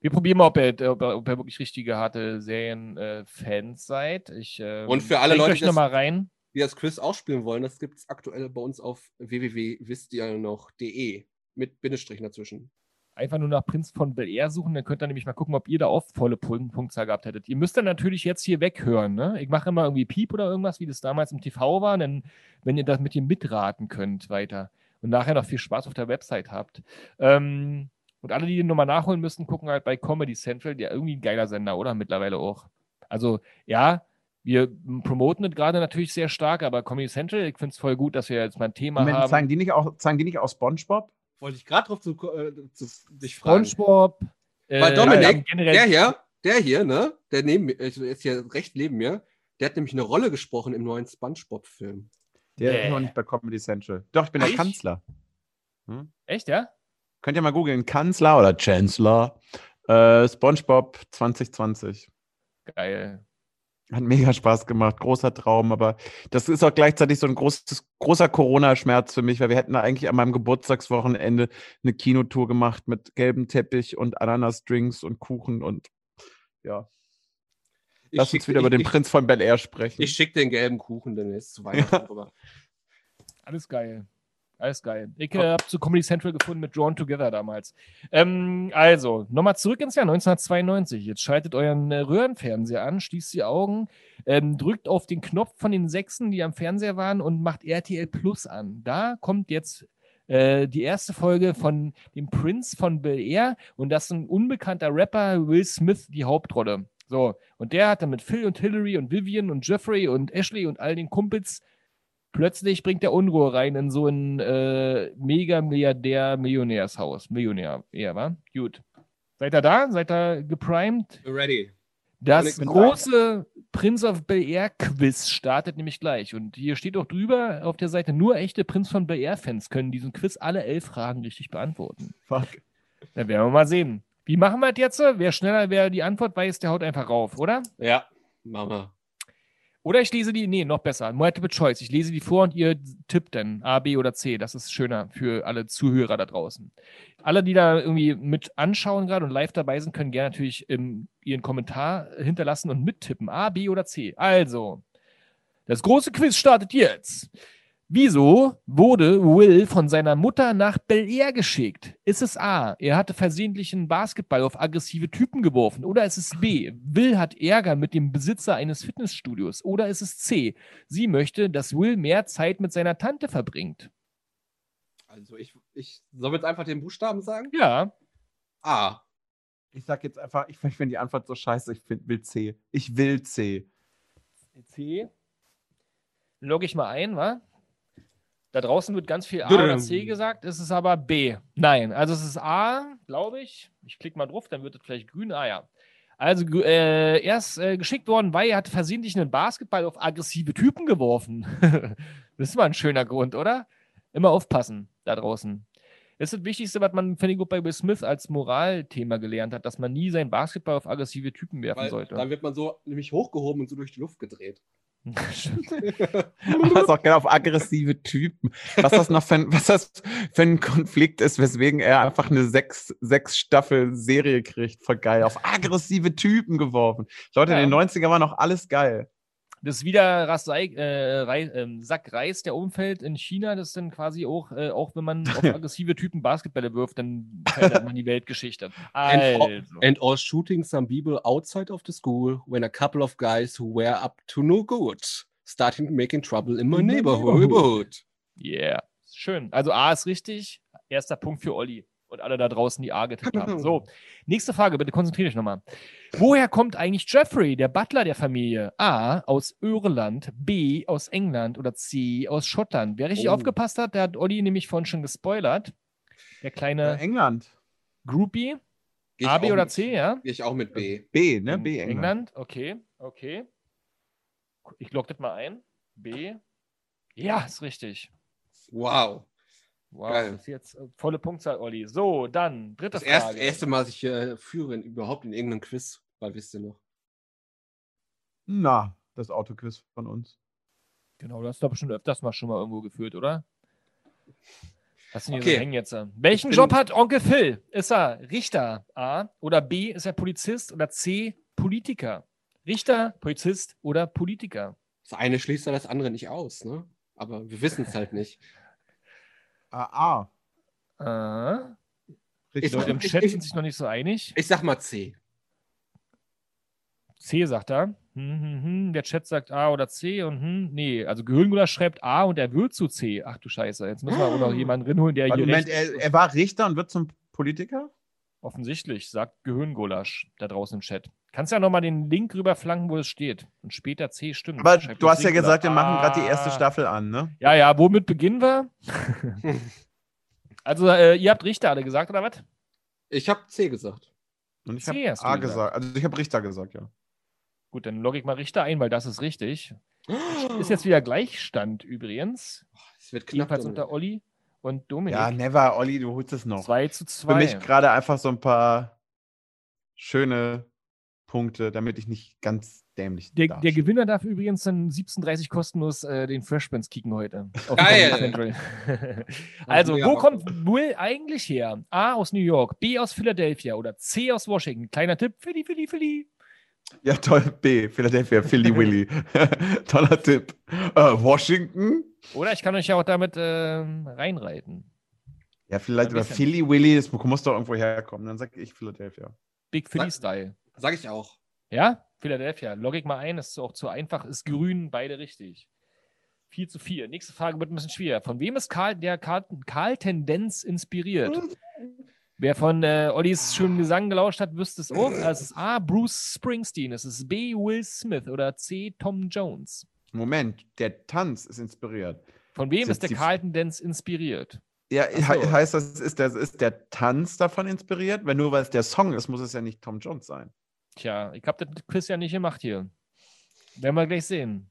Wir probieren mal, ob ihr, ob ihr, ob ihr wirklich richtige harte Serien-Fans seid. Ich, ähm, Und für alle Leute, das- noch mal rein. die das Quiz ausspielen wollen, das gibt es aktuell bei uns auf www.wisst-ihr-noch.de mit Bindestrich dazwischen. Einfach nur nach Prinz von Bel Air suchen, dann könnt ihr nämlich mal gucken, ob ihr da auch volle Pun- Punktzahl gehabt hättet. Ihr müsst dann natürlich jetzt hier weghören. Ne? Ich mache immer irgendwie Piep oder irgendwas, wie das damals im TV war, denn wenn ihr das mit dem mitraten könnt weiter und nachher noch viel Spaß auf der Website habt. Ähm, und alle, die den nochmal nachholen müssen, gucken halt bei Comedy Central, der irgendwie ein geiler Sender, oder? Mittlerweile auch. Also, ja, wir promoten das gerade natürlich sehr stark, aber Comedy Central, ich finde es voll gut, dass wir jetzt mal ein Thema Moment, haben. zeigen, die nicht auch, zeigen die nicht auch SpongeBob? Wollte ich gerade drauf zu, äh, zu dich fragen. SpongeBob. äh, Weil Dominik, generell- der hier, der hier, ne, der neben mir, also ist hier recht neben mir, der hat nämlich eine Rolle gesprochen im neuen SpongeBob-Film. Der Nee. ist noch nicht bei Comedy Central. Doch, ich bin der Ich? Kanzler. Hm? Echt, ja? Könnt ihr mal googeln, Kanzler oder Chancellor. Äh, SpongeBob 2020. Geil. Hat mega Spaß gemacht, großer Traum, aber das ist auch gleichzeitig so ein großes, großer Corona-Schmerz für mich, weil wir hätten da eigentlich an meinem Geburtstagswochenende eine Kinotour gemacht mit gelbem Teppich und Ananas-Drinks und Kuchen und ja. Ich Lass schick- uns wieder über den ich, Prinz von Bel Air sprechen. Ich schicke den gelben Kuchen demnächst zu Weihnachten rüber. Alles geil. Alles geil. Ich äh, habe zu Comedy Central gefunden mit Drawn Together damals. Ähm, also, nochmal zurück ins Jahr 1992. Jetzt schaltet euren äh, Röhrenfernseher an, schließt die Augen, ähm, drückt auf den Knopf von den Sechsen, die am Fernseher waren und macht RTL Plus an. Da kommt jetzt äh, die erste Folge von dem Prince von Bel Air und das ist ein unbekannter Rapper, Will Smith, die Hauptrolle. So, und der hat dann mit Phil und Hillary und Vivian und Jeffrey und Ashley und all den Kumpels plötzlich bringt der Unruhe rein in so ein äh, Mega-Milliardär-Millionärshaus. Millionär, eher, wa? Gut. Seid ihr da? Seid ihr geprimed? Ready. Das große Prince of Bel Air Quiz startet nämlich gleich. Und hier steht auch drüber auf der Seite, nur echte Prinz von Bel Air Fans können diesen Quiz alle elf Fragen richtig beantworten. Fuck. Dann werden wir mal sehen. Wie machen wir das jetzt? Wer schneller, wer die Antwort weiß, der haut einfach rauf, oder? Ja, Mama. Oder ich lese die, nee, noch besser, Multiple Choice. Ich lese die vor und ihr tippt dann A, B oder C. Das ist schöner für alle Zuhörer da draußen. Alle, die da irgendwie mit anschauen gerade und live dabei sind, können gerne natürlich ähm, ihren Kommentar hinterlassen und mittippen. A, B oder C. Also, das große Quiz startet jetzt. Wieso wurde Will von seiner Mutter nach Bel Air geschickt? Ist es A, er hatte versehentlich einen Basketball auf aggressive Typen geworfen? Oder ist es B, Will hat Ärger mit dem Besitzer eines Fitnessstudios? Oder ist es C, sie möchte, dass Will mehr Zeit mit seiner Tante verbringt? Also ich, ich soll jetzt einfach den Buchstaben sagen? Ja, A. Ich sag jetzt einfach, ich finde die Antwort so scheiße, ich find, will C. Ich will C. C. Logge ich mal ein, wa? Da draußen wird ganz viel A oder C gesagt, es ist aber B. Nein, also es ist A, glaube ich. Ich klicke mal drauf, dann wird es vielleicht grün. Ah ja. Also äh, er ist äh, geschickt worden, weil er hat versehentlich einen Basketball auf aggressive Typen geworfen. das ist mal ein schöner Grund, oder? Immer aufpassen da draußen. Das ist das Wichtigste, was man, finde ich, gut bei Will Smith als Moralthema gelernt hat, dass man nie seinen Basketball auf aggressive Typen werfen Weil sollte. dann wird man so nämlich hochgehoben und so durch die Luft gedreht. Ist auch gerne auf aggressive Typen. Was das noch für ein, was das für ein Konflikt ist, weswegen er einfach eine sechs, sechs Staffel Serie kriegt. Voll geil. Auf aggressive Typen geworfen. Leute, Ja. in den 90er war noch alles geil. Das ist wieder Rasei, äh, Rei, ähm, Sack Reis, der umfällt in China. Das ist dann quasi auch, äh, auch wenn man auf aggressive Typen Basketbälle wirft, dann verändert man die Weltgeschichte. And, Also. all, and all shooting some people outside of the school when a couple of guys who were up to no good starting making trouble in my neighborhood. Yeah. Schön. Also A ist richtig. Erster Punkt für Olli. Und alle da draußen, die A getippt haben. So, nächste Frage, bitte konzentriere dich nochmal. Woher kommt eigentlich Jeffrey, der Butler der Familie? A. Aus Irland, B. Aus England oder C. Aus Schottland? Wer richtig Oh. aufgepasst hat, der hat Olli nämlich vorhin schon gespoilert. Der kleine Äh, England. Groupie. Geh A, B oder mit- C, ja? Gehe ich auch mit B. B, ne? In B, England. England. Okay, okay. Ich logge das mal ein. B. Ja, ist richtig. Wow. Wow, Geil. das ist jetzt äh, volle Punktzahl, Olli. So, dann dritte Das erste, Frage. erste Mal, dass ich äh, führe in, überhaupt in irgendeinem Quiz, weil wisst ihr noch. Na, das Autoquiz von uns. Genau, du hast doch bestimmt öfters mal schon mal irgendwo geführt, oder? Hast du hier Okay. so hängen jetzt? äh? Welchen Job hat Onkel Phil? Ist er Richter A oder B? Ist er Polizist oder C? Politiker? Richter, Polizist oder Politiker? Das eine schließt ja das andere nicht aus, ne? Aber wir wissen es halt nicht. Ah, A. Ah, Richtig. Leute im ich- Chat ich- sind sich noch nicht so einig. Ich sag mal C. C sagt er. Hm, hm, hm. Der Chat sagt A oder C und hm, nee. Also Gehirngulasch schreibt A und er wird zu C. Ach du Scheiße. Jetzt müssen wir auch noch jemanden rinholen, der Warte, hier Moment, er, er war Richter und wird zum Politiker? offensichtlich sagt Gehirngulasch da draußen im Chat. Kannst ja nochmal den Link rüberflanken, wo es steht. Und später C stimmt. Aber Schreibt du hast ja gesagt, wir machen gerade die erste Ah. Staffel an, ne? Ja, ja, womit beginnen wir? also, äh, ihr habt Richter alle gesagt, oder was? Ich habe C gesagt. Und ich C habe A gesagt. gesagt. Also ich habe Richter gesagt, ja. Gut, dann logge ich mal Richter ein, weil das ist richtig. Ist jetzt wieder Gleichstand übrigens. Es wird knapp. Jedenfalls unter Olli und Dominik. Ja, never, Olli, du holst es noch. 2 zu Für 2. mich gerade einfach so ein paar schöne Punkte, damit ich nicht ganz dämlich. Der, der. Gewinner darf übrigens dann 17.30 kostenlos äh, den Fresh Prince kicken heute. Auf Geil. Also, wo kommt Will eigentlich her? A aus New York, B aus Philadelphia oder C aus Washington? Kleiner Tipp, Philly, Philly, Philly. Ja, toll. B. Philadelphia, Philly Willy. Toller Tipp. Äh, Washington? Oder ich kann euch ja auch damit ähm, reinreiten. Ja, vielleicht bisschen. Philly Willy, das muss doch irgendwo herkommen. Dann sage ich Philadelphia. Big Philly Style. Sag ich auch. Ja, Philadelphia. Logik mal ein, das ist auch zu einfach, ist grün, beide richtig. 4 zu 4. Nächste Frage wird ein bisschen schwieriger. Von wem ist Karl, der Karl, Karl Tendenz inspiriert? Wer von äh, Ollis schönen Gesang gelauscht hat, wüsste es auch. Es ist A. Bruce Springsteen, es ist B. Will Smith oder C. Tom Jones. Moment, der Tanz ist inspiriert. Von wem Sind ist der die- Karl Tendenz inspiriert? Ja, so. he heißt das, ist der, ist der Tanz davon inspiriert? Wenn nur weil es der Song ist, muss es ja nicht Tom Jones sein. Tja, ich habe das Quiz ja nicht gemacht hier. Werden wir gleich sehen.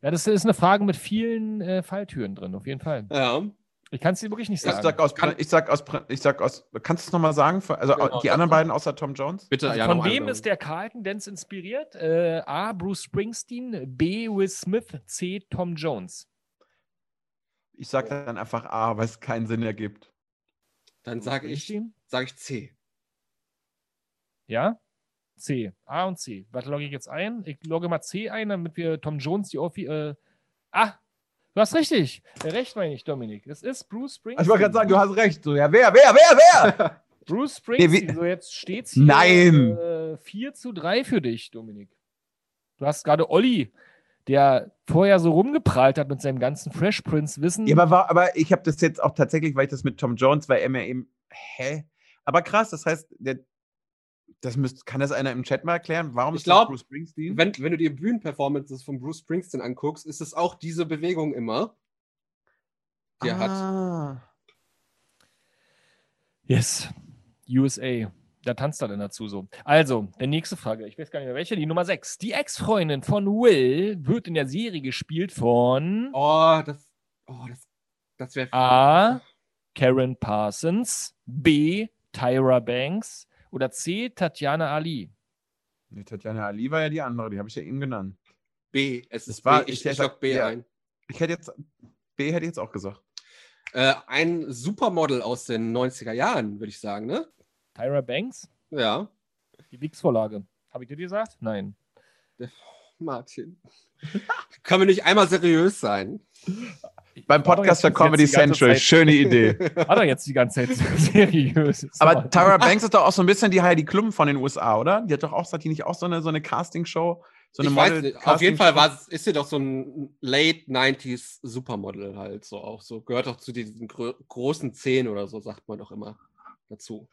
Ja, das ist eine Frage mit vielen äh, Falltüren drin, auf jeden Fall. Ja. Ich kann es dir wirklich nicht Ich sagen. sag aus, Kann- ich sag aus, ich sag aus, kannst du es nochmal sagen? Also Genau, die anderen beiden außer Tom Jones? Bitte, ja, Von wem ist der Carlton Dance inspiriert? Äh, A. Bruce Springsteen, B. Will Smith, C. Tom Jones. Ich sag dann einfach A, weil es keinen Sinn ergibt. Dann sage ich, sag ich C. Ja? C. A und C. Was logge ich jetzt ein? Ich logge mal C ein, damit wir Tom Jones die Offi. Äh, ah! Du hast richtig. Äh, Recht meine ich, Dominik. Es ist Bruce Springsteen. hast recht. So, ja, wer, wer, wer, wer? Bruce Springsteen. so, jetzt steht es hier Nein. Äh, 4 zu 3 für dich, Dominik. Du hast gerade Olli, der vorher so rumgeprallt hat mit seinem ganzen Fresh Prince Wissen. Ja, aber, war, aber ich habe das jetzt auch tatsächlich, weil ich das mit Tom Jones, weil er mir eben, hä? Aber krass, das heißt, der, das müsst, kann das einer im Chat mal erklären? Warum Ich ist glaub, das Bruce Springsteen? Wenn, wenn du die Bühnenperformances von Bruce Springsteen anguckst, ist es auch diese Bewegung immer, die er hat. ah. Yes. USA. Da tanzt er denn dazu so. Also, die nächste Frage. Ich weiß gar nicht mehr welche. Die Nummer 6. Die Ex-Freundin von Will wird in der Serie gespielt von Oh, das, oh, das, das wäre. A. Karen Parsons, B. Tyra Banks oder C. Tatjana Ali. Nee, Tatjana Ali war ja die andere, die habe ich ja eben genannt. B. Es ist war- B. Ich, ich ich log B ja. ein. Ich hätte jetzt, B hätte ich jetzt auch gesagt. Äh, ein Supermodel aus den 90er Jahren, würde ich sagen, ne? Tyra Banks? Ja. Die Wix-Vorlage. Habe ich dir die gesagt? Nein. Martin. Können wir nicht einmal seriös sein? Beim Podcast der Comedy Central, Zeit- schöne Idee. War doch jetzt die ganze Zeit seriös. Aber Tyra Banks ist doch auch so ein bisschen die Heidi Klum von den USA, oder? Die hat doch auch, hat die nicht auch so eine, so eine Castingshow? So eine ich weiß Model- nicht. Auf jeden Fall war, ist sie doch so ein Late 90s Supermodel halt so auch so. Gehört doch zu diesen gro großen Zehn oder so, sagt man doch immer dazu.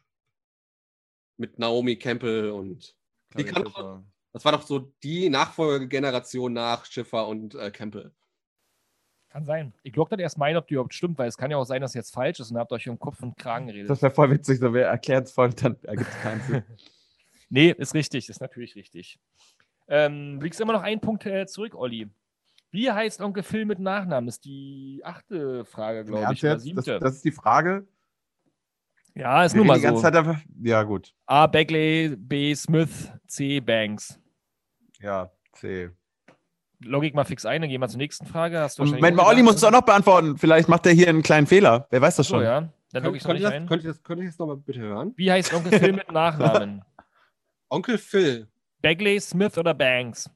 Mit Naomi Campbell und die kann doch, das war doch so die Nachfolgegeneration nach Schiffer und äh, Campbell. Kann sein. Ich log das erst mal ein, ob die überhaupt stimmt, weil es kann ja auch sein, dass jetzt falsch ist und habt euch um Kopf und Kragen geredet. Das wäre voll witzig, so wir erklären es voll, dann ergibt es keinen Sinn. nee, ist richtig, ist natürlich richtig. Ähm, liegst immer noch einen Punkt äh, zurück, Olli. Wie heißt Onkel Phil mit Nachnamen? Das ist die achte Frage, glaube ich. Oder jetzt? Das, siebte. das ist die Frage. ja, ist Wir nun reden mal so. Einfach, ja, gut. A. Bagley, B. Smith, C. Banks. Ja, C. Logik mal fix ein, dann gehen wir zur nächsten Frage. Hast du Moment mal, auch Olli musst du auch noch beantworten. Vielleicht macht er hier einen kleinen Fehler. Wer weiß das So, schon. ja. Dann Könnt, ich es könnt, ihr nicht das, ein. könnt, ihr das, könnt ihr das nochmal bitte hören? Wie heißt Onkel Phil mit Nachnamen? Onkel Phil, Bagley, Smith oder Banks?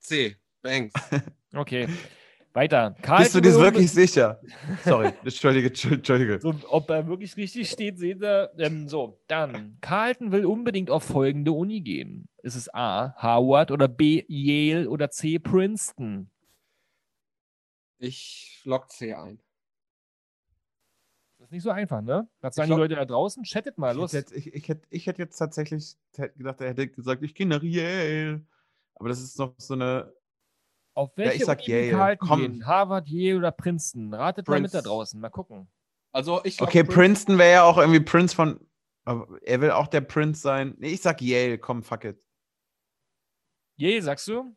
C. Banks. Okay. Weiter. Bist du Carlton dir wirklich sicher? Sorry, entschuldige, entschuldige. So, ob er wirklich richtig steht, seht ihr. Ähm, so, dann. Carlton will unbedingt auf folgende Uni gehen. Ist es A. Harvard oder B. Yale oder C. Princeton? Ich log C ein. Das ist nicht so einfach, ne? Was sagen die Leute da draußen? Chattet mal, Ich los. hätte, jetzt, ich, ich, hätte, ich hätte jetzt tatsächlich gedacht, er hätte gesagt, ich gehe nach Yale. Aber das ist noch so eine. Auf Ja, welche ich sag Uni Yale. Komm. gehen? Harvard, Yale oder Princeton? Ratet mal mit da Prince. draußen. Mal gucken. Also ich log Okay, Prince- Princeton wäre ja auch irgendwie Prince von. Aber er will auch der Prince sein. Nee, ich sag Yale, komm, fuck it. Yale, sagst du?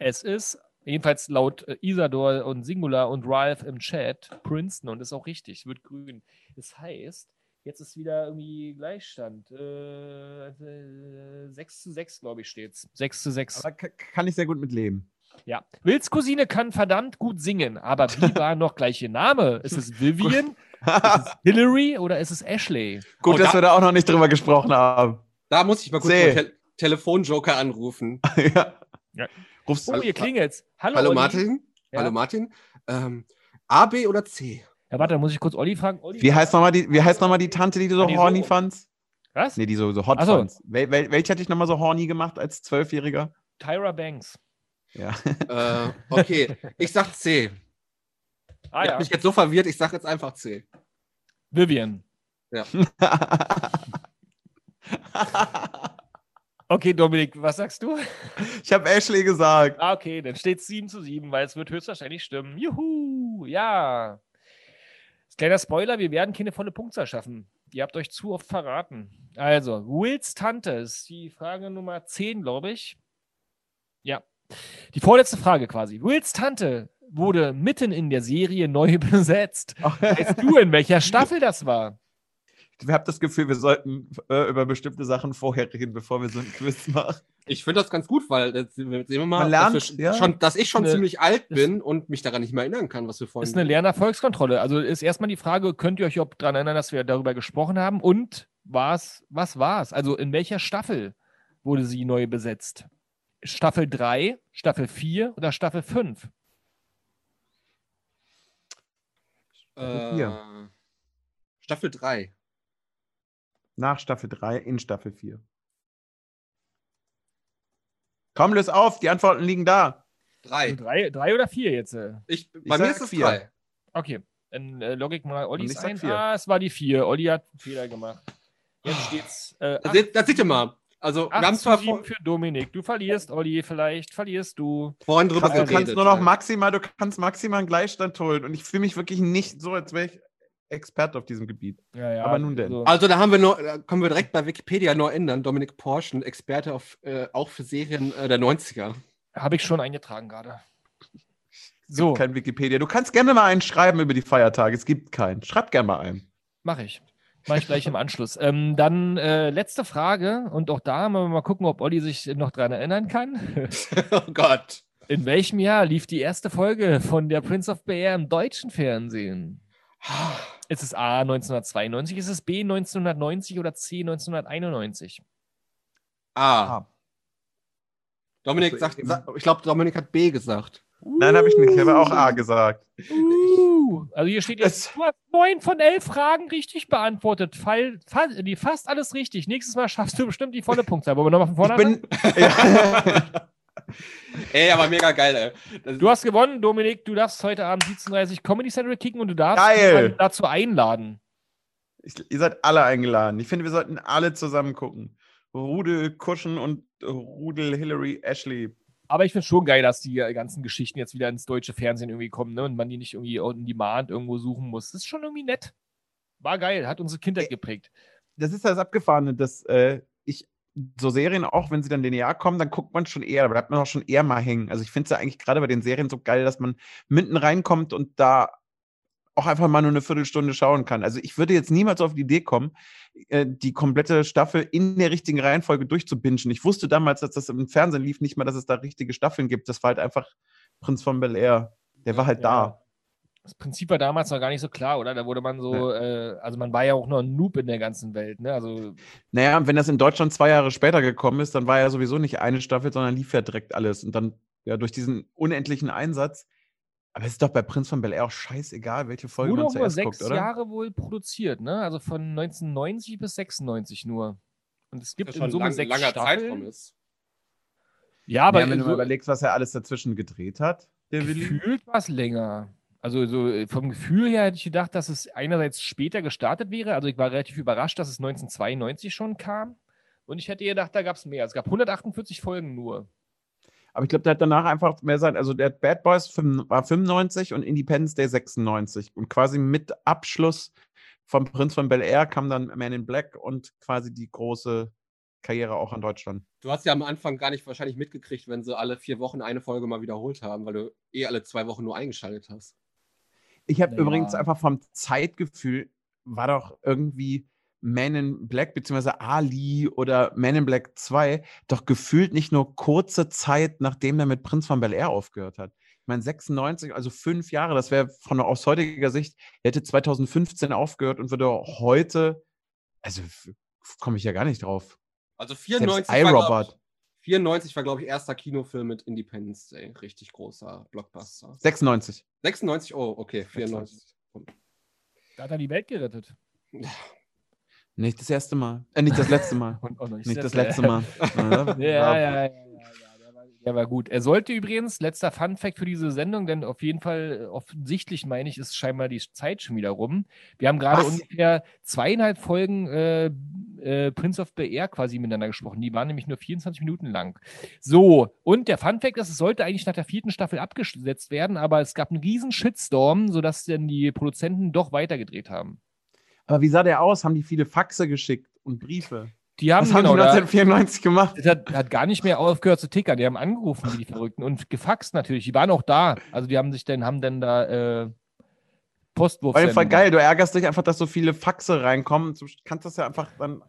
Es ist, jedenfalls laut äh, Isador und Singular und Ralph im Chat, Princeton und ist auch richtig, wird grün. Das heißt, Jetzt ist wieder irgendwie Gleichstand. Äh, äh, 6 zu 6, glaube ich, steht's. 6 zu 6. Aber ka- kann ich sehr gut mit leben. Ja. Wills Cousine kann verdammt gut singen, aber wie war noch gleich ihr Name? Ist es Vivian? ist es Hillary oder ist es Ashley? Gut, Oh, dass da- wir da auch noch nicht drüber gesprochen haben. Da muss ich mal kurz den Tel Telefonjoker anrufen. ja. Ja. Rufst Oh, ihr klingelt's. Hallo, Hallo. Martin. Ja. Hallo Martin. Ähm, A, B oder C? Ja, warte, da muss ich kurz Olli fragen. Olli, Wie heißt nochmal die, wie heißt noch mal die Tante, die du so Ah, die so- horny fandst? Was? Nee, die so, so hot Ach so. fandst. Wel, wel, welche hatte ich nochmal so horny gemacht als Zwölfjähriger? Tyra Banks. Ja. Äh, okay, ich sag C. Ah ich ja. hab mich jetzt so verwirrt, ich sag jetzt einfach C. Vivian. Okay, Dominik, was sagst du? ich habe Ashley gesagt. Ah, okay, dann steht es 7 zu 7, weil es wird höchstwahrscheinlich stimmen. Juhu, ja. Kleiner Spoiler, wir werden keine volle Punktzahl schaffen. Ihr habt euch zu oft verraten. Also, Wills Tante ist die Frage Nummer 10, glaube ich. Ja. Die vorletzte Frage quasi. Wills Tante wurde mitten in der Serie neu besetzt. Weißt du, in welcher Staffel das war? Ich habe das Gefühl, wir sollten äh, über bestimmte Sachen vorher reden, bevor wir so ein Quiz machen. Ich finde das ganz gut, weil jetzt sehen wir mal, lernt, dass, wir ja. schon, dass ich schon Ne, ziemlich alt ist- bin und mich daran nicht mehr erinnern kann, was wir vorhin. Ist eine Lernerfolgskontrolle. Also ist erstmal die Frage, könnt ihr euch überhaupt daran erinnern, dass wir darüber gesprochen haben? Und war's, was war es? Also in welcher Staffel wurde sie neu besetzt? Staffel 3, Staffel 4 oder Staffel 5? äh, Staffel 3. Nach Staffel 3 in Staffel 4. Komm, löse auf, die Antworten liegen da. 3. 3, 3 oder 4 jetzt? äh? Ich, bei mir sag ist es vier. 3. Okay, dann äh, logge ich mal ich sag ein. vier. Ah, es war die 4. Olli hat einen Fehler gemacht. Jetzt steht's. Äh, Da, seht- da seht ihr mal. Also, wir 8 haben zu zwar 7 vor, für Dominik. Du verlierst, Olli, vielleicht verlierst du. vorhin drüber Krass, du kannst nur noch maximal, du kannst maximal einen Gleichstand holen. Und ich fühle mich wirklich nicht so, als wäre ich Experte auf diesem Gebiet. Ja, ja, Aber nun denn. so. Also, da haben wir noch, da können wir direkt bei Wikipedia neu ändern. Dominik Porschen, Experte auf, äh, auch für Serien äh, der 90er. Habe ich schon eingetragen gerade. So, Kein Wikipedia. Du kannst gerne mal einen schreiben über die Feiertage. Es gibt keinen. Schreib gerne mal einen. mache ich. Mache ich gleich im Anschluss. Ähm, dann äh, letzte Frage und auch da wollen wir mal gucken, ob Olli sich noch dran erinnern kann. oh Gott. In welchem Jahr lief die erste Folge von der Prince of Bel-Air im deutschen Fernsehen? Ist es A 1992, ist es B 1990 oder C 1991? Ah. Dominik sagt, ich- glaube, Dominik hat B gesagt. Nein, habe ich nicht. Ich habe auch A gesagt. Uh, also hier steht jetzt, du hast neun von elf Fragen richtig beantwortet. Fall, fa die fast alles richtig. Nächstes Mal schaffst du bestimmt die volle Punktzahl. Wollen wir nochmal von vorne Ich anfangen? bin. Ja. Ey, aber mega geil, ey. Das, Du hast gewonnen, Dominik. Du darfst heute Abend 17.30 Uhr Comedy Central kicken und du darfst Geil. dazu einladen. Ich, ihr seid alle eingeladen. Ich finde, wir sollten alle zusammen gucken. Rudel Kuschen und Rudel Hillary Ashley. Aber ich finde es schon geil, dass die ganzen Geschichten jetzt wieder ins deutsche Fernsehen irgendwie kommen ne? und man die nicht irgendwie on demand irgendwo suchen muss. Das ist schon irgendwie nett. War geil, hat unsere Kindheit geprägt. Das ist das Abgefahrene, dass äh, so Serien, auch wenn sie dann linear kommen, dann guckt man schon eher, da bleibt man auch schon eher mal hängen. Also ich finde es ja eigentlich gerade bei den Serien so geil, dass man mitten reinkommt und da auch einfach mal nur eine Viertelstunde schauen kann. Also ich würde jetzt niemals auf die Idee kommen, äh, die komplette Staffel in der richtigen Reihenfolge durchzubingen. Ich wusste damals, dass das im Fernsehen lief, nicht mal, dass es da richtige Staffeln gibt. Das war halt einfach Prinz von Bel Air. Der war halt Ja. da. Das Prinzip war damals noch gar nicht so klar, oder? Da wurde man so, äh, also man war ja auch noch ein Noob in der ganzen Welt, ne? Also Naja, und wenn das in Deutschland zwei Jahre später gekommen ist, dann war ja sowieso nicht eine Staffel, sondern lief ja direkt alles. Und dann, ja, durch diesen unendlichen Einsatz. Aber es ist doch bei Prinz von Bel Air auch scheißegal, welche Folge wurde man auch nur zuerst sechs guckt, oder? Jahre wohl produziert, ne? Also von 1990 bis 96 nur. Und es gibt das in schon Summe lang, sechs langer Staffeln. Zeitraum ist. Ja, aber ja, wenn du so, überlegst, was er alles dazwischen gedreht hat, der Willi. gefühlt war es länger. Also so äh, vom Gefühl her hätte ich gedacht, dass es einerseits später gestartet wäre. Also ich war relativ überrascht, dass es 1992 schon kam. Und ich hätte gedacht, da gab es mehr. Es gab 148 Folgen nur. Aber ich glaube, der hat danach einfach mehr sein. Also der Bad Boys war 95 und Independence Day 96. Und quasi mit Abschluss vom Prinz von Bel Air kam dann Man in Black und quasi die große Karriere auch in Deutschland. Du hast ja am Anfang gar nicht wahrscheinlich mitgekriegt, wenn sie alle vier Wochen eine Folge mal wiederholt haben, weil du eh alle zwei Wochen nur eingeschaltet hast. Ich habe Naja. übrigens einfach vom Zeitgefühl war doch irgendwie Man in Black beziehungsweise Ali oder Man in Black 2 doch gefühlt nicht nur kurze Zeit, nachdem er mit Prinz von Bel Air aufgehört hat. Ich meine, 96, also fünf Jahre, das wäre von aus heutiger Sicht, er hätte 2015 aufgehört und würde heute, also komme ich ja gar nicht drauf. Also Selbst 94 war, glaub iRobot, ich, 94 war, glaube ich, erster Kinofilm mit Independence Day. Richtig großer Blockbuster. 96. 96, oh, okay, 94. Da hat er die Welt gerettet. Nicht das erste Mal. Äh, nicht das letzte Mal. Und auch noch nicht, nicht das letzte Mal. Ja, Ja, ja, ja, ja, ja, der war, gut. Er sollte übrigens, letzter Fun Fact für diese Sendung, denn auf jeden Fall, offensichtlich meine ich, ist scheinbar die Zeit schon wieder rum. Wir haben gerade ungefähr zweieinhalb Folgen äh, äh, Prince of Bel Air quasi miteinander gesprochen. Die waren nämlich nur 24 Minuten lang. So, und der Fun Fact ist, es sollte eigentlich nach der vierten Staffel abgesetzt werden, aber es gab einen riesen Shitstorm, sodass dann die Produzenten doch weitergedreht haben. Aber wie sah der aus? Haben die viele Faxe geschickt und Briefe? Die haben, Was haben genau, die da- 1994 gemacht? Das hat, hat gar nicht mehr aufgehört zu tickern. Die haben angerufen, wie die Verrückten. Und gefaxt natürlich. Die waren auch da. Also die haben sich dann, haben dann da äh, Postwurf. Auf jeden Fall geil. Du ärgerst dich einfach, dass so viele Faxe reinkommen. Du kannst das ja einfach dann.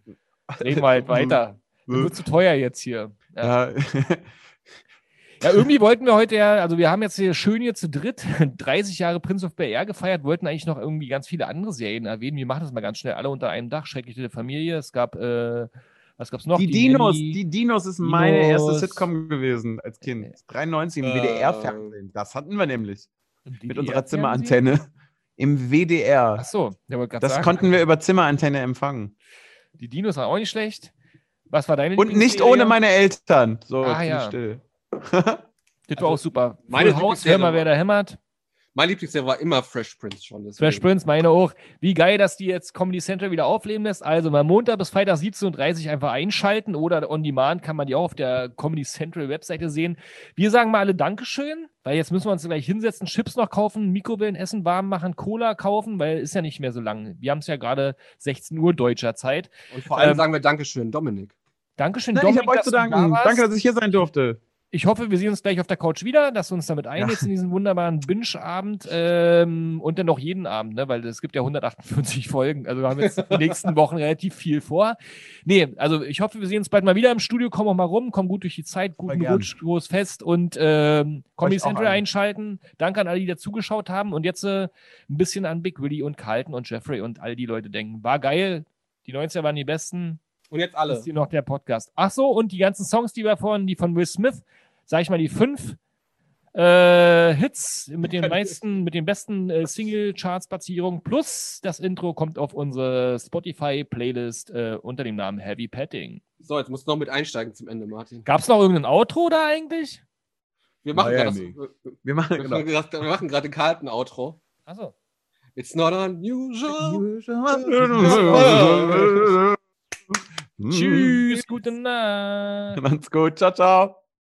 Reden wir halt weiter. Das wird zu teuer jetzt hier. Ja. Ja. ja, irgendwie wollten wir heute ja, also wir haben jetzt hier schön hier zu dritt 30 Jahre Prince of Bel Air gefeiert, wollten eigentlich noch irgendwie ganz viele andere Serien erwähnen. Wir machen das mal ganz schnell alle unter einem Dach. Schreckliche Familie. Es gab, äh, was gab's noch? Die Dinos, Nanny. die Dinos ist meine erste Dinos. Sitcom gewesen als Kind. 93 im Äh, WDR-Fernsehen. Das hatten wir nämlich. Mit unserer? Zimmerantenne. Im WDR. Ach so, gerade Das sagen. konnten wir über Zimmerantenne empfangen. Die Dinos waren auch nicht schlecht. Was war deine Und nicht ohne meine Eltern. So, Ah, ja. still. Das war auch super. meine Lieblingsserie hör mal, wer da hämmert. Mein Lieblingsserie war immer Fresh Prince schon. deswegen. Fresh Prince, meine auch. Wie geil, dass die jetzt Comedy Central wieder aufleben lässt. Also mal Montag bis Freitag 17.30 Uhr einfach einschalten oder on demand kann man die auch auf der Comedy Central Webseite sehen. Wir sagen mal alle Dankeschön, weil jetzt müssen wir uns gleich hinsetzen, Chips noch kaufen, Mikrowellen essen, warm machen, Cola kaufen, weil ist ja nicht mehr so lang. Wir haben es ja gerade 16 Uhr deutscher Zeit. Und vor allem Ähm, sagen wir Dankeschön, Dominik. Dankeschön, Nein, ich Dominik, habe euch zu du da danken. warst. Danke, dass ich hier sein durfte. Ich hoffe, wir sehen uns gleich auf der Couch wieder, dass du uns damit einlädst in diesen wunderbaren Binge-Abend ähm, und dann noch jeden Abend, ne? weil es gibt ja 148 Folgen. Also wir haben jetzt die nächsten Wochen relativ viel vor. Nee, also ich hoffe, wir sehen uns bald mal wieder im Studio. Komm auch mal rum, komm gut durch die Zeit, guten. Rutsch, groß fest und ähm, Comedy Central einschalten. Danke an alle, die da zugeschaut haben und jetzt äh, ein bisschen an Big Willy und Carlton und Jeffrey und all die Leute denken. War geil. Die 90er waren die besten. Und jetzt Das alle. ist hier noch der Podcast. Ach so, und die ganzen Songs, die wir vorhin, die von Will Smith, sag ich mal, die fünf äh, Hits mit den meisten, mit den besten äh, Single-Charts-Platzierungen plus das Intro kommt auf unsere Spotify-Playlist äh, unter dem Namen Heavy Petting. So, jetzt musst du noch mit einsteigen zum Ende, Martin. Gab es noch irgendein Outro da eigentlich? Wir machen gerade wir- Wir machen wir genau. machen gerade- wir machen gerade Karten Outro. Achso. It's not unusual. Tschüss, gute Nacht. Macht's gut. Ciao, ciao.